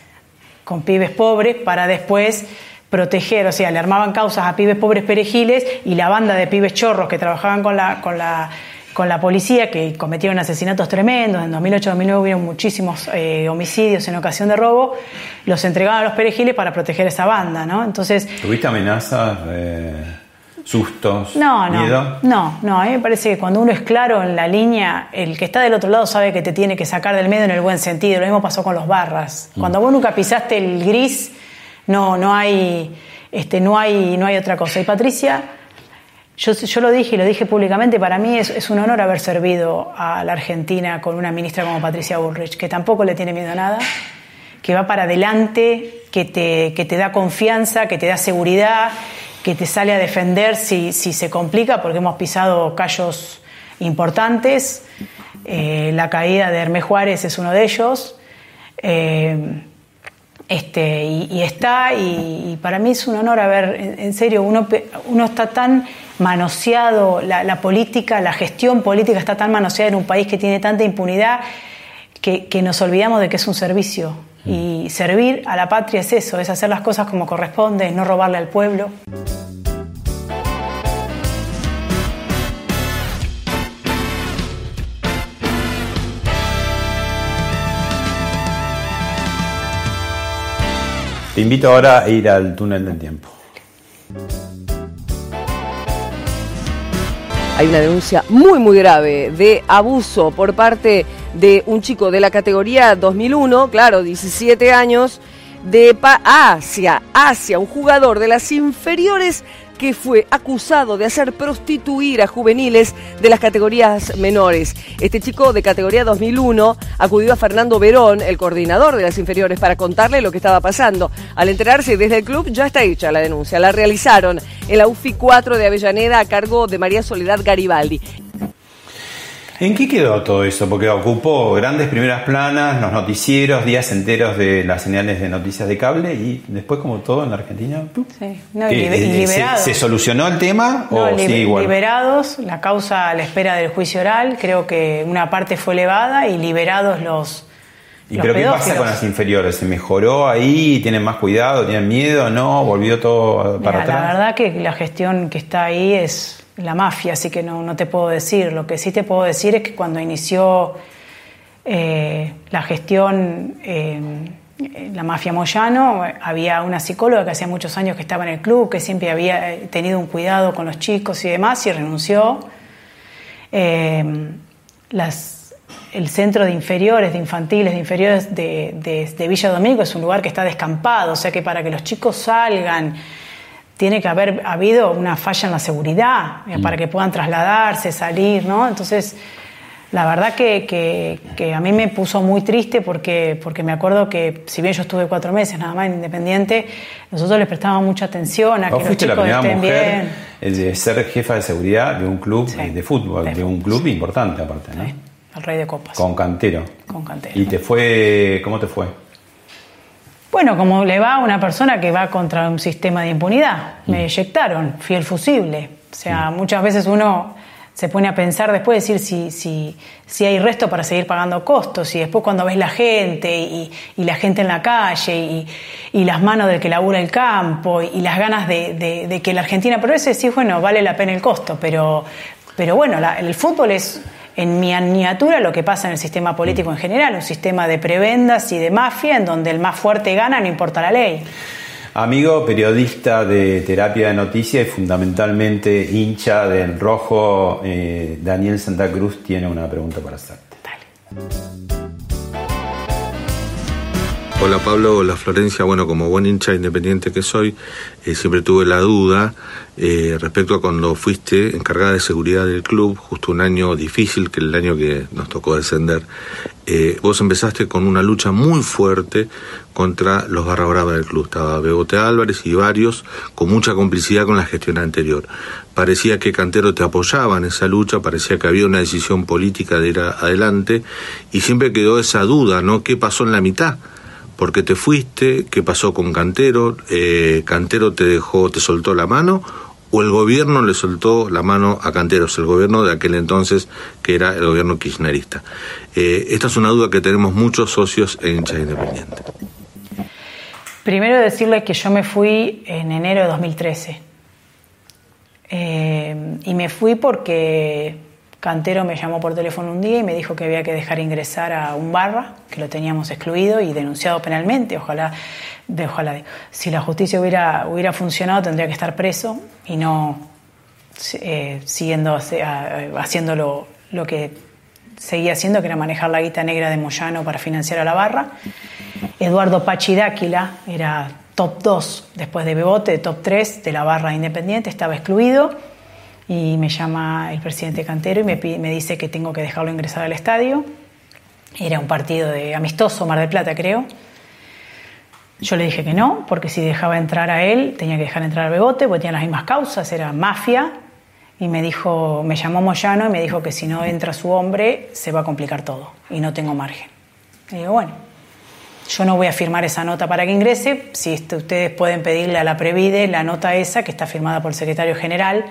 con pibes pobres para después proteger, o sea, le armaban causas a pibes pobres perejiles y la banda de pibes chorros que trabajaban con la, con la, con la policía, que cometieron asesinatos tremendos, en 2008-2009 hubieron muchísimos eh, homicidios en ocasión de robo, los entregaban a los perejiles para proteger esa banda, ¿no? Entonces, ¿Tuviste amenazas, eh, sustos, no, no, miedo? no, no, a mí me parece que cuando uno es claro en la línea, el que está del otro lado sabe que te tiene que sacar del medio en el buen sentido. Lo mismo pasó con los barras. Cuando vos nunca pisaste el gris, no, no hay, este, no hay, no hay otra cosa. Y Patricia, yo, yo lo dije y lo dije públicamente, para mí es, es un honor haber servido a la Argentina con una ministra como Patricia Bullrich, que tampoco le tiene miedo a nada, que va para adelante, que te, que te da confianza, que te da seguridad, que te sale a defender si, si se complica, porque hemos pisado callos importantes. Eh, la caída de Hermes Juárez es uno de ellos. Eh, este, y, y está, y, y para mí es un honor haber, en, en serio, uno, uno está tan manoseado, la, la política, la gestión política está tan manoseada en un país que tiene tanta impunidad que, que nos olvidamos de que es un servicio. Y servir a la patria es eso, es hacer las cosas como corresponde, es no robarle al pueblo. Te invito ahora a ir al túnel del tiempo. Hay una denuncia muy, muy grave de abuso por parte de un chico de la categoría 2001, claro, 17 años, de hacia, hacia un jugador de las inferiores que fue acusado de hacer prostituir a juveniles de las categorías menores. Este chico de categoría 2001 acudió a Fernando Verón, el coordinador de las inferiores, para contarle lo que estaba pasando. Al enterarse desde el club ya está hecha la denuncia. La realizaron en la UFI 4 de Avellaneda a cargo de María Soledad Garibaldi. ¿En qué quedó todo eso? Porque ocupó grandes primeras planas, los noticieros, días enteros de las señales de noticias de cable y después como todo en la Argentina. ¡pup! Sí. No, y ¿Qué? libe- y Eh, ¿Se, liberados. se solucionó el tema No, o sigue igual? liberados, la causa a la espera del juicio oral, creo que una parte fue elevada y liberados los, ¿Y los pero qué pasa con las inferiores? ¿Se mejoró ahí? ¿Tienen más cuidado? ¿Tienen miedo? ¿No? ¿Volvió todo para Mira, la atrás? verdad que la gestión que está ahí es la mafia, así que no, no te puedo decir. Lo que sí te puedo decir es que cuando inició eh, la gestión, eh, la mafia Moyano, había una psicóloga que hacía muchos años que estaba en el club, que siempre había eh, tenido un cuidado con los chicos y demás, y renunció. El centro de inferiores, de infantiles, de inferiores de, de- de Villa Domingo es un lugar que está descampado, o sea que para que los chicos salgan tiene que haber habido una falla en la seguridad eh, para que puedan trasladarse, salir, ¿no? Entonces, la verdad que, que- que a mí me puso muy triste porque, porque me acuerdo que si bien yo estuve cuatro meses nada más en Independiente, nosotros les prestábamos mucha atención a que los la chicos primera estén mujer bien. eh, de ser jefa de seguridad de un club eh, de fútbol, de un club importante aparte, ¿no? El rey de copas. Con cantero. Con cantero. ¿Y te fue, cómo te fue? Bueno, como le va a una persona que va contra un sistema de impunidad. Me eyectaron, fui el fusible. O sea, muchas veces uno se pone a pensar después, decir si, si, si hay resto para seguir pagando costos. Y después cuando ves la gente y, y la gente en la calle y, y las manos del que labura el campo y, las ganas de, de- de que la Argentina progrese, decís, bueno, vale la pena el costo. Pero, pero bueno, la- el fútbol es en miniatura lo que pasa en el sistema político en general, un sistema de prebendas y de mafia en donde el más fuerte gana, no importa la ley. Amigo periodista de terapia de noticias y fundamentalmente hincha del rojo, eh, Daniel Santa Cruz tiene una pregunta para hacerte. Hola Pablo, hola Florencia. Bueno, como buen hincha independiente que soy, eh, siempre tuve la duda eh, respecto a cuando fuiste encargada de seguridad del club, justo un año difícil, que el año que nos tocó descender. Eh, vos empezaste con una lucha muy fuerte contra los barra brava del club. Estaba Bebote Álvarez y varios con mucha complicidad con la gestión anterior. Parecía que Cantero te apoyaba en esa lucha, parecía que había una decisión política de ir adelante y siempre quedó esa duda, ¿no? ¿Qué pasó en la mitad? ¿Por qué te fuiste? ¿Qué pasó con Cantero? Eh, ¿Cantero te dejó, te soltó la mano? ¿O el gobierno le soltó la mano a Canteros, el gobierno de aquel entonces que era el gobierno kirchnerista? Eh, esta es una duda que tenemos muchos socios e hinchas independientes. Primero decirle que yo me fui en enero de 2013. Eh, y me fui porque Cantero me llamó por teléfono un día y me dijo que había que dejar ingresar a un barra, que lo teníamos excluido y denunciado penalmente. Ojalá, ojalá si la justicia hubiera, hubiera funcionado tendría que estar preso y no eh, siguiendo a- haciendo lo, que seguía haciendo, que era manejar la guita negra de Moyano para financiar a la barra. Eduardo Pachi Dáquila era top 2 después de Bebote, top 3 de la barra independiente, estaba excluido y me llama el presidente Cantero y me, pi- me dice que tengo que dejarlo ingresar al estadio. Era un partido de amistoso, Mar del Plata creo. Yo le dije que no, porque si dejaba entrar a él, tenía que dejar entrar a Bebote, porque tenían las mismas causas, era mafia. Y me dijo, me llamó Moyano y me dijo que si no entra su hombre, se va a complicar todo y no tengo margen. Y digo, bueno, yo no voy a firmar esa nota para que ingrese. Si este- ustedes pueden pedirle a la Previde la nota esa, que está firmada por el secretario general,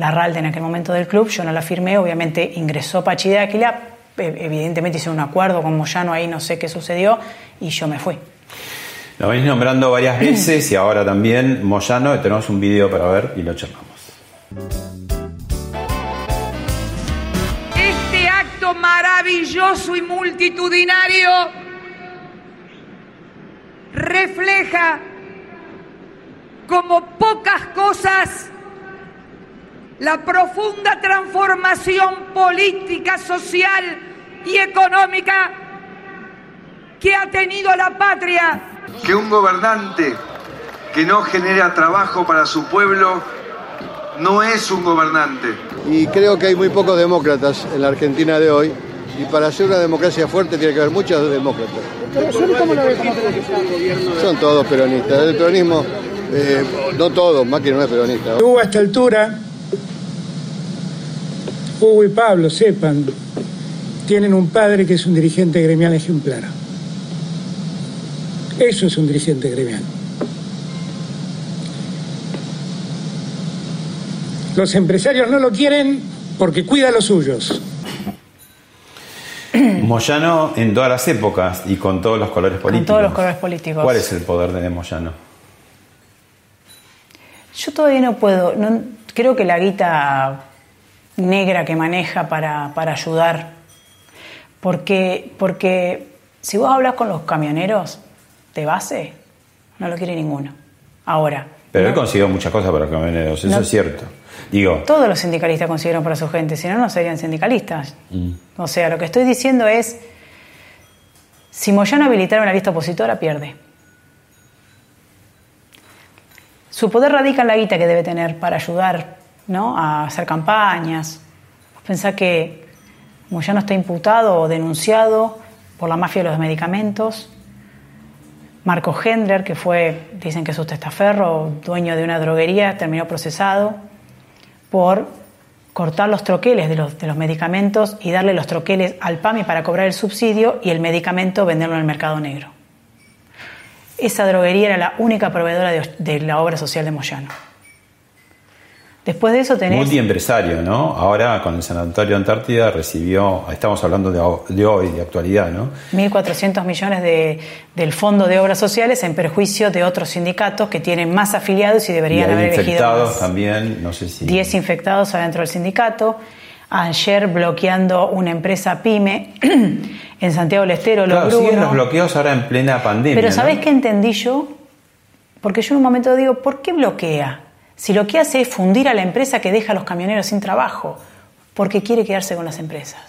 la RALDE en aquel momento del club, yo no la firmé. Obviamente ingresó Pachi de Áquila, e- evidentemente hice un acuerdo con Moyano ahí, no sé qué sucedió, y yo me fui. Lo venís nombrando varias veces y ahora también Moyano, tenemos un video para ver y lo charlamos. Este acto maravilloso y multitudinario refleja como pocas cosas la profunda transformación política, social y económica que ha tenido la patria que un gobernante que no genera trabajo para su pueblo no es un gobernante. Y creo que hay muy pocos demócratas en la Argentina de hoy. Y para ser una democracia fuerte tiene que haber muchos demócratas. Son todos peronistas. El peronismo, eh, no todos, Macri no es peronista. Hugo a esta altura, Hugo y Pablo, sepan, tienen un padre que es un dirigente gremial ejemplar. Eso es un dirigente gremial. Los empresarios no lo quieren porque cuida a los suyos. Moyano en todas las épocas y con todos los colores políticos. Con todos los colores políticos. ¿Cuál es el poder de Moyano? Yo todavía no puedo, no, creo que la guita negra que maneja para, para ayudar, porque, porque si vos hablas con los camioneros de base, no lo quiere ninguno. Ahora, Pero él consiguió muchas cosas para los camioneros, eso No. es cierto. Digo, todos los sindicalistas consiguieron para su gente, si no, no serían sindicalistas. mm, O sea, lo que estoy diciendo es, si Moyano habilitara una lista opositora, pierde. Su poder radica en la guita que debe tener para ayudar ¿no? a hacer campañas. Pensá que Moyano está imputado o denunciado por la mafia de los medicamentos. Marco Hendler, que fue, dicen que es un testaferro, dueño de una droguería, terminó procesado por cortar los troqueles de los, de los medicamentos y darle los troqueles al PAMI para cobrar el subsidio y el medicamento venderlo en el mercado negro. Esa droguería era la única proveedora de la obra social de Moyano. Después de eso tenés... multiempresario, ¿no? Ahora con el Sanatorio Antártida recibió, estamos hablando de, ho- de hoy, de actualidad, ¿no? 1.400 millones de- del Fondo de Obras Sociales en perjuicio de otros sindicatos que tienen más afiliados y Y deberían hay haber elegido infectados también, no sé si... 10 infectados adentro del sindicato. Ayer bloqueando una empresa pyme en Santiago del Estero, Claro, siguen los bloqueos ahora en plena pandemia. Pero ¿no? ¿sabés qué entendí yo? Porque yo en un momento digo, ¿por qué bloquea? Si lo que hace es fundir a la empresa que deja a los camioneros sin trabajo, porque quiere quedarse con las empresas.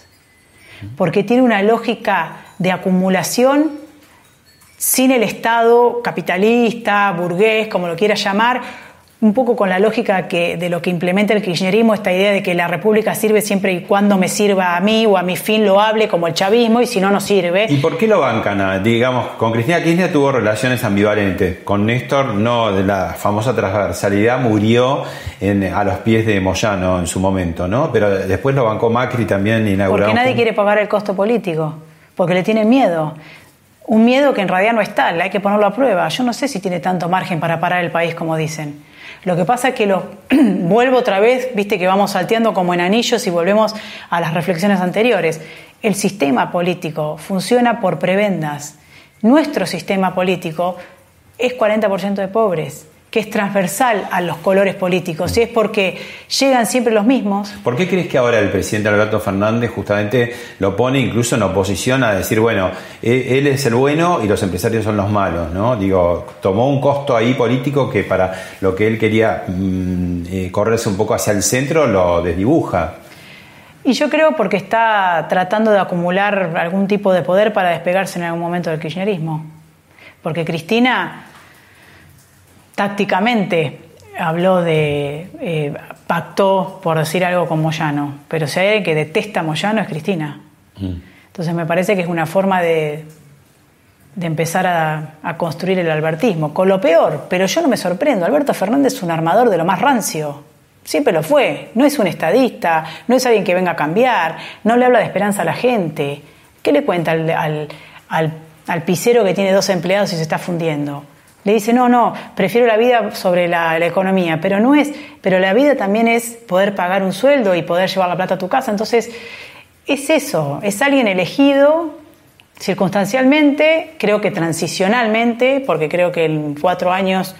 Porque tiene una lógica de acumulación sin el Estado capitalista, burgués, como lo quieras llamar, un poco con la lógica que, de lo que implementa el kirchnerismo, esta idea de que la república sirve siempre y cuando me sirva a mí o a mi fin loable, como el chavismo, y si no, no sirve. ¿Y por qué lo bancan? Digamos, con Cristina Kirchner tuvo relaciones ambivalentes. Con Néstor, no, de la famosa transversalidad murió en- a los pies de Moyano en su momento, ¿no? Pero después lo bancó Macri también inaugurado. Porque nadie quiere pagar el costo político, porque le tienen miedo. Un miedo que en realidad no está, hay que ponerlo a prueba. Yo no sé si tiene tanto margen para parar el país como dicen. Lo que pasa es que lo vuelvo otra vez, viste que vamos salteando como en anillos y volvemos a las reflexiones anteriores. El sistema político funciona por prebendas. Nuestro sistema político es 40% de pobres, que es transversal a los colores políticos, y es porque llegan siempre los mismos, ¿Por qué crees que ahora el presidente Alberto Fernández justamente lo pone incluso en oposición a decir, bueno, e- él es el bueno y los empresarios son los malos, ¿no? Digo, tomó un costo ahí político que para lo que él quería mm, eh, correrse un poco hacia el centro lo desdibuja. Y yo creo porque está tratando de acumular algún tipo de poder para despegarse en algún momento del kirchnerismo. Porque Cristina tácticamente habló de, eh, pactó, por decir algo, con Moyano, pero si hay alguien que detesta a Moyano es Cristina. Entonces me parece que es una forma de, de empezar a, a construir el albertismo, con lo peor, pero yo no me sorprendo, Alberto Fernández es un armador de lo más rancio, siempre lo fue, no es un estadista, no es alguien que venga a cambiar, no le habla de esperanza a la gente, ¿qué le cuenta al, al, al, al pisero que tiene dos empleados y se está fundiendo? Le dice, no, no, prefiero la vida sobre la, economía, pero no es, pero la vida también es poder pagar un sueldo y poder llevar la plata a tu casa, entonces es eso, es alguien elegido circunstancialmente, creo que transicionalmente, porque creo que en cuatro años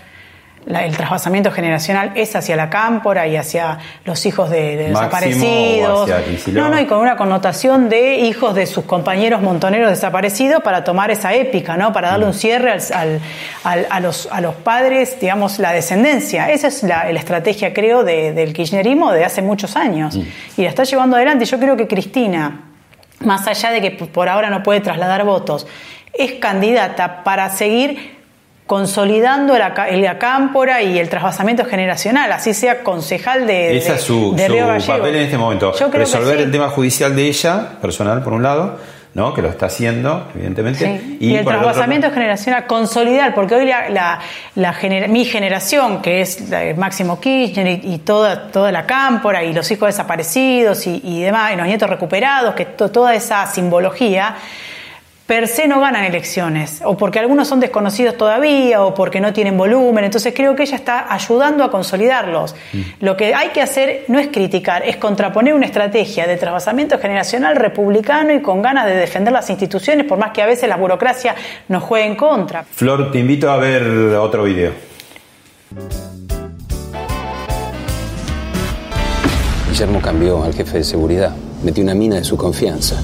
la- el trasvasamiento generacional es hacia la cámpora y hacia los hijos de, desaparecidos. No, no, y con una connotación de hijos de sus compañeros montoneros desaparecidos para tomar esa épica, ¿no? Para darle un cierre al- al- al- a, los, a los padres, digamos, la descendencia. Esa es la, la estrategia, creo, de- del kirchnerismo de hace muchos años. Y la está llevando adelante. Yo creo que Cristina, más allá de que por ahora no puede trasladar votos, es candidata para seguir consolidando la, la cámpora y el trasvasamiento generacional, así sea concejal de, Esa de- es su, de su Río papel en este momento. Yo creo que Resolver sí. el tema judicial de ella, personal por un lado, ¿no? que lo está haciendo, evidentemente. Sí. Y, el por otro trasvasamiento generacional, consolidar, porque hoy la, la- mi generación, que es Máximo Kirchner y, y toda, toda la cámpora y los hijos desaparecidos y, y demás, y los nietos recuperados, que to- toda esa simbología per se no ganan elecciones, o porque algunos son desconocidos todavía, o porque no tienen volumen. Entonces creo que ella está ayudando a consolidarlos. Lo que hay que hacer no es criticar, es contraponer una estrategia de trasvasamiento generacional republicano y con ganas de defender las instituciones, por más que a veces la burocracia nos juegue en contra. Flor, te invito a ver otro video. Guillermo cambió al jefe de seguridad. Metió una mina de su confianza.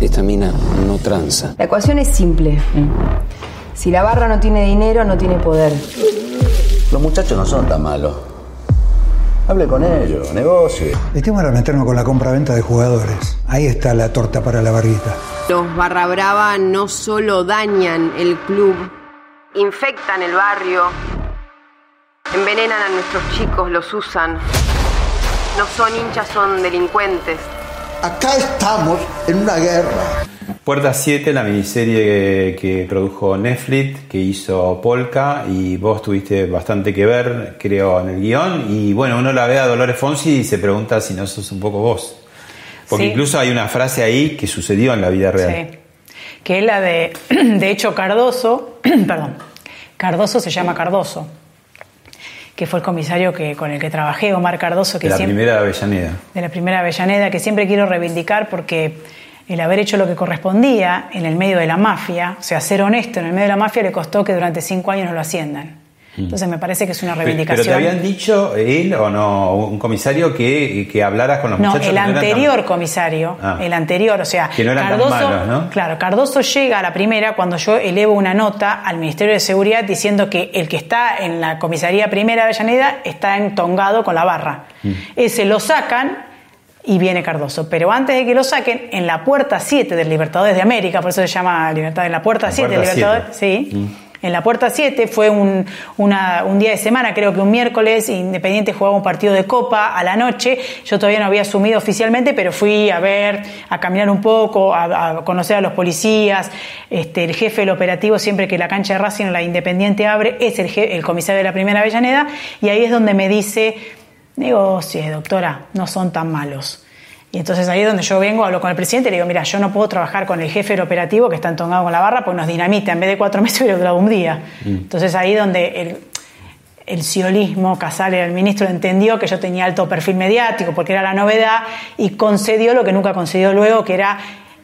Esta mina no tranza. La ecuación es simple. Si la barra no tiene dinero, no tiene poder. Los muchachos no son tan malos. Hable con ellos, negocie. El tema era meternos con la compra-venta de jugadores. Ahí está la torta para la barrita. Los barra brava no solo dañan el club, infectan el barrio, envenenan a nuestros chicos, los usan. No son hinchas, son delincuentes. Acá estamos en una guerra. Puerta 7, la miniserie que produjo Netflix, que hizo Polka, y vos tuviste bastante que ver, creo, en el guion. Y bueno, uno la ve a Dolores Fonsi y se pregunta si no sos un poco vos. Porque Sí. incluso hay una frase ahí que sucedió en la vida real. Sí. Que es la de, de hecho, Cardoso, perdón, Cardoso se llama Cardoso, que fue el comisario que, con el que trabajé, Omar Cardoso, que De la siempre, primera Avellaneda. de la primera Avellaneda, que siempre quiero reivindicar porque el haber hecho lo que correspondía en el medio de la mafia, o sea, ser honesto en el medio de la mafia le costó que durante cinco años no lo asciendan. Entonces me parece que es una Pe- Pero reivindicación. te habían dicho él o no, un comisario que, que hablaras con los No, muchachos. el no tan- anterior comisario, Ah. el anterior, o sea, Que no eran tan Cardoso, malos, ¿no? claro, Cardoso llega a la primera cuando yo elevo una nota al Ministerio de Seguridad diciendo que el que está en la comisaría primera de Avellaneda está entongado con la barra. Mm. Ese lo sacan y viene Cardoso. Pero antes de que lo saquen, en la puerta 7 del Libertadores de América, por eso se llama Libertad, en la puerta La 7 del Libertadores, sí. En la puerta 7 fue un, una- un día de semana, creo que un miércoles, Independiente jugaba un partido de Copa a la noche. Yo todavía no había asumido oficialmente, pero fui a ver, a caminar un poco, a, conocer a los policías. Este, el jefe del operativo, siempre que la cancha de Racing, la Independiente abre, es el, el comisario de la primera Avellaneda. Y ahí es donde me dice, negocie, doctora, no son tan malos. Y entonces ahí es donde yo vengo, hablo con el presidente y le digo, mira, yo no puedo trabajar con el jefe del operativo que está entongado con la barra porque nos dinamita. En vez de cuatro meses hubiera durado un día. Entonces ahí donde el, el siolismo, Casale, el ministro, entendió que yo tenía alto perfil mediático porque era la novedad y concedió lo que nunca concedió luego, que era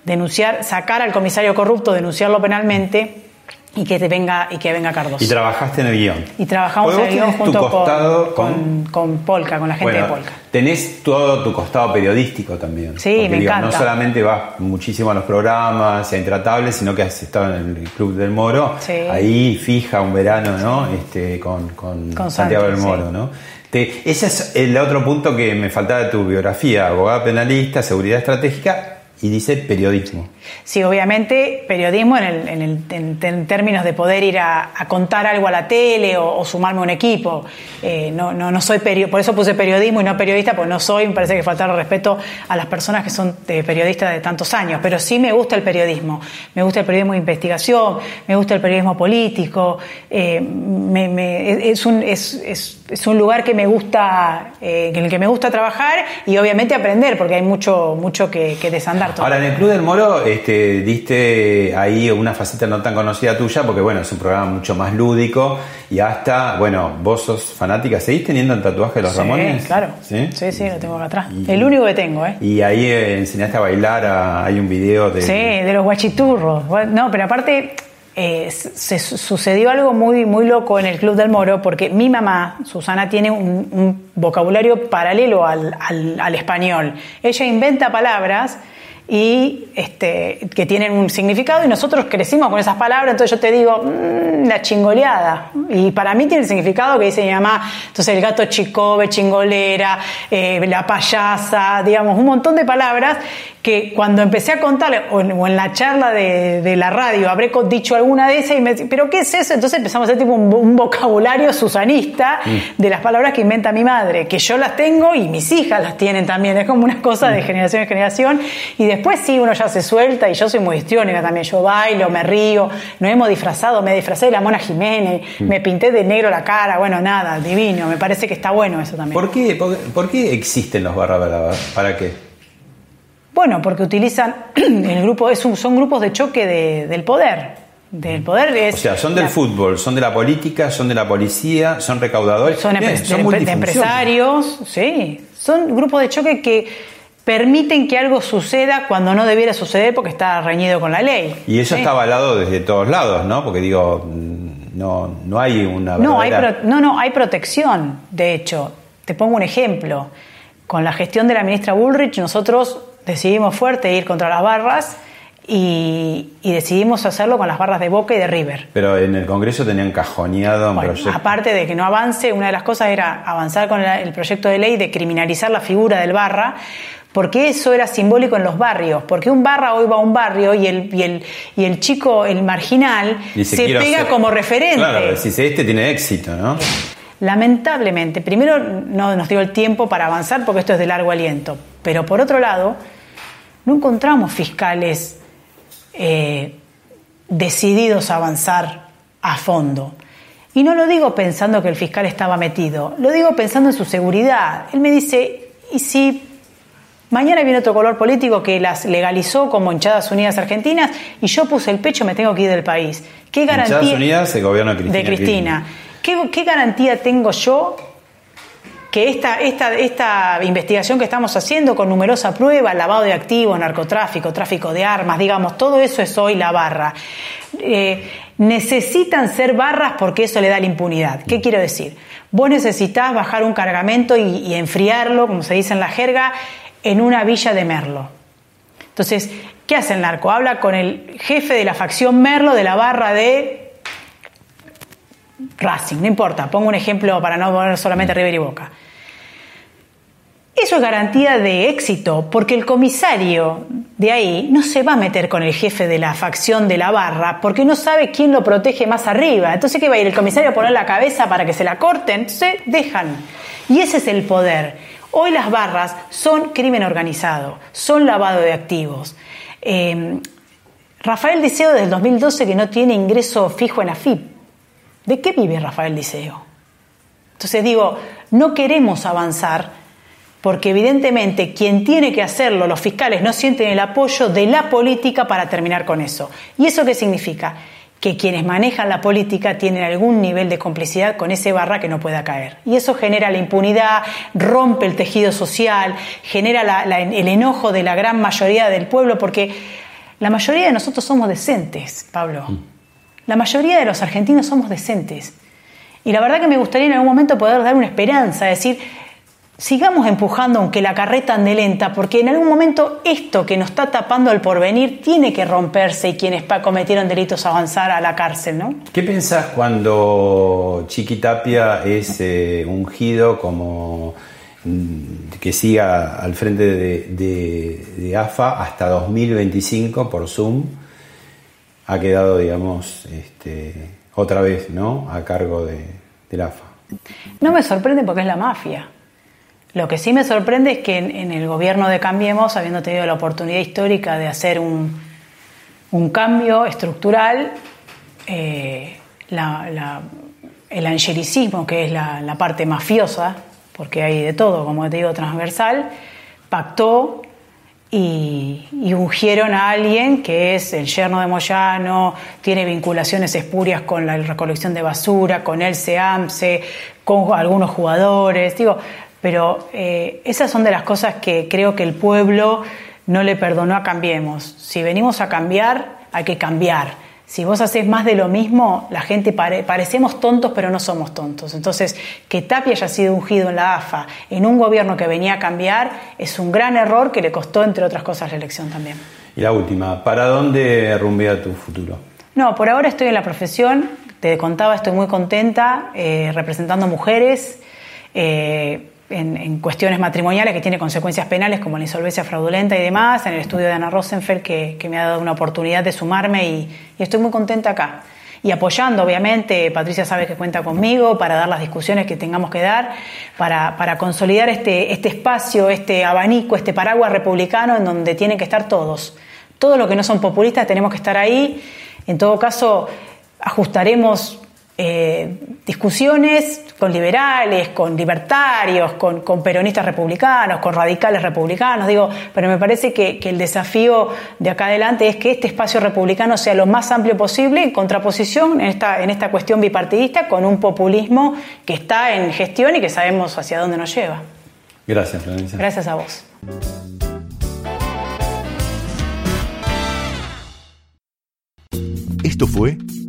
denunciar, sacar al comisario corrupto, denunciarlo penalmente y que te venga y que venga Cardoso. Y trabajaste en el guion. Y trabajamos en el guion tenés tu junto costado con, con, con Polka, con la gente Bueno, de Polka. tenés todo tu costado periodístico también. Sí, Porque, me encanta. No solamente vas muchísimo a los programas, a Intratables, sino que has estado en el Club del Moro, Sí. ahí fija un verano, ¿no? Este, con, con Con Santiago Santi, del Moro, sí. ¿no? Te- ese es el otro punto que me faltaba de tu biografía, abogada penalista, seguridad estratégica y dice periodismo. Sí, obviamente, periodismo en, el- en el- en- términos de poder ir a, contar algo a la tele o, sumarme a un equipo. Eh, no, no, no soy perio- por eso puse periodismo y no periodista, porque no soy, me parece que faltar el respeto a las personas que son de periodistas de tantos años. Pero sí me gusta el periodismo. Me gusta el periodismo de investigación, me gusta el periodismo político. eh, es, un, es, es- es un lugar que me gusta, eh, en el que me gusta trabajar y obviamente aprender, porque hay mucho, mucho que, desandar Ahora, en el Club del Moro este, diste ahí una faceta no tan conocida tuya, porque bueno, es un programa mucho más lúdico y hasta, bueno, vos sos fanática, ¿seguís teniendo el tatuaje de los Sí, Ramones? claro. ¿Sí? Sí, sí, lo tengo acá atrás. El único que tengo, ¿eh? Y ahí eh, enseñaste a bailar, a- hay un video de... Sí, de los guachiturros. No, pero aparte eh, se se sucedió algo muy, muy loco en el Club del Moro porque mi mamá, Susana, tiene un, un vocabulario paralelo al, al- al español. Ella inventa palabras y este, que tienen un significado y nosotros crecimos con esas palabras, entonces yo te digo, "Mm, la chingoleada. Y para mí tiene el significado que dice mi mamá, entonces el gato chicobe, chingolera, eh, la payasa, digamos, un montón de palabras que cuando empecé a contar, o en, o en la charla de, de la radio, habré dicho alguna de esas y me decía, ¿pero qué es eso? Entonces empezamos a hacer tipo un, un vocabulario susanista de las palabras que inventa mi madre, que yo las tengo y mis hijas las tienen también, es como una cosa de generación en generación. Y después sí, uno ya se suelta y yo soy muy histriónica también, yo bailo, me río, nos hemos disfrazado, me disfracé de la Mona Jiménez, me pinté de negro la cara, bueno, nada, divino, me parece que está bueno eso también. ¿Por qué, por, por qué existen los barra bravas? ¿Para qué? Bueno, porque utilizan el grupo, es un- son grupos de choque de- del poder. Del poder es O sea, son del la- fútbol, son de la política, son de la policía, son recaudadores. son, Bien, son de- empresarios, sí. Son grupos de choque que permiten que algo suceda cuando no debiera suceder porque está reñido con la ley. Y eso Sí. está avalado desde todos lados, ¿no? Porque digo, no, no hay una No hay, pro- no, no, hay protección. De hecho, te pongo un ejemplo. Con la gestión de la ministra Bullrich, nosotros decidimos fuerte ir contra las barras y, y decidimos hacerlo con las barras de Boca y de River. Pero en el Congreso tenían cajoneado un Bueno, proyecto. aparte de que no avance, una de las cosas era avanzar con el proyecto de ley de criminalizar la figura del barra, porque eso era simbólico en los barrios, porque un barra hoy va a un barrio y el, y el, y el chico, el marginal, Dice, se "Quiero pega ser-". como referente. Claro, decís, este tiene éxito, ¿no? Lamentablemente, primero no nos dio el tiempo para avanzar porque esto es de largo aliento, pero por otro lado, no encontramos fiscales eh, decididos a avanzar a fondo. Y no lo digo pensando que el fiscal estaba metido, lo digo pensando en su seguridad. Él me dice, ¿y si mañana viene otro color político que las legalizó como hinchadas unidas argentinas y yo puse el pecho, me tengo que ir del país? ¿Qué garantía? Hinchadas Unidas, el gobierno de Cristina. de Cristina. ¿Qué, qué garantía tengo yo que esta, esta, esta investigación que estamos haciendo con numerosa prueba, lavado de activos, narcotráfico, tráfico de armas, digamos, todo eso es hoy la barra. Eh, necesitan ser barras porque eso le da la impunidad. ¿Qué quiero decir? Vos necesitas bajar un cargamento y, y enfriarlo, como se dice en la jerga, en una villa de Merlo. Entonces, ¿qué hace el narco? Habla con el jefe de la facción Merlo de la barra de Racing, no importa, pongo un ejemplo para no poner solamente River y Boca. Eso es garantía de éxito, porque el comisario de ahí no se va a meter con el jefe de la facción de la barra, porque no sabe quién lo protege más arriba. Entonces, ¿qué va a ir el comisario a poner la cabeza para que se la corten? Entonces, dejan. Y ese es el poder. Hoy las barras son crimen organizado, son lavado de activos. Eh, Rafael Diceo desde el 2012 que no tiene ingreso fijo en AFIP. ¿De qué vive Rafael Diceo? Entonces digo, no queremos avanzar porque evidentemente quien tiene que hacerlo, los fiscales, no sienten el apoyo de la política para terminar con eso. ¿Y eso qué significa? Que quienes manejan la política tienen algún nivel de complicidad con ese barra que no pueda caer. Y eso genera la impunidad, rompe el tejido social, genera la- la- el enojo de la gran mayoría del pueblo, porque la mayoría de nosotros somos decentes, Pablo. La mayoría de los argentinos somos decentes. Y la verdad que me gustaría en algún momento poder dar una esperanza, decir, sigamos empujando aunque la carreta ande lenta, porque en algún momento esto que nos está tapando el porvenir tiene que romperse y quienes cometieron delitos avanzar a la cárcel, ¿no? ¿Qué pensás cuando Chiqui Tapia es eh, ungido como mm, que siga al frente de, de- de AFA hasta 2025 por Zoom? Ha quedado, digamos, este, otra vez, ¿no? A cargo de, del AFA. No me sorprende porque es la mafia. Lo que sí me sorprende es que en, el gobierno de Cambiemos, habiendo tenido la oportunidad histórica de hacer un, un cambio estructural, eh, el angelicismo, que es la, la parte mafiosa, porque hay de todo, como te digo, transversal, pactó y, y ungieron a alguien que es el yerno de Moyano, tiene vinculaciones espurias con la recolección de basura, con el SEAMSE, con algunos jugadores, digo, pero eh, esas son de las cosas que creo que el pueblo no le perdonó a Cambiemos. Si venimos a cambiar, hay que cambiar. Si vos haces más de lo mismo, la gente pare- parecemos tontos, pero no somos tontos. Entonces, que Tapia haya sido ungido en la AFA, en un gobierno que venía a cambiar, es un gran error que le costó, entre otras cosas, la elección también. Y la última, ¿para dónde rumbea tu futuro? No, por ahora estoy en la profesión, te contaba, estoy muy contenta eh, representando mujeres eh, en, cuestiones matrimoniales que tiene consecuencias penales como la insolvencia fraudulenta y demás, en el estudio de Ana Rosenfeld que, que me ha dado una oportunidad de sumarme y, y estoy muy contenta acá. Y apoyando, obviamente, Patricia sabe que cuenta conmigo para dar las discusiones que tengamos que dar, para, para consolidar este, este espacio, este abanico, este paraguas republicano en donde tienen que estar todos. Todos los que no son populistas tenemos que estar ahí. En todo caso, ajustaremos eh, discusiones con liberales, con libertarios, con, peronistas republicanos, con radicales republicanos, digo, pero me parece que, el desafío de acá adelante es que este espacio republicano sea lo más amplio posible en contraposición en esta, en esta cuestión bipartidista con un populismo que está en gestión y que sabemos hacia dónde nos lleva. Gracias, Florencia. Gracias a vos. Esto fue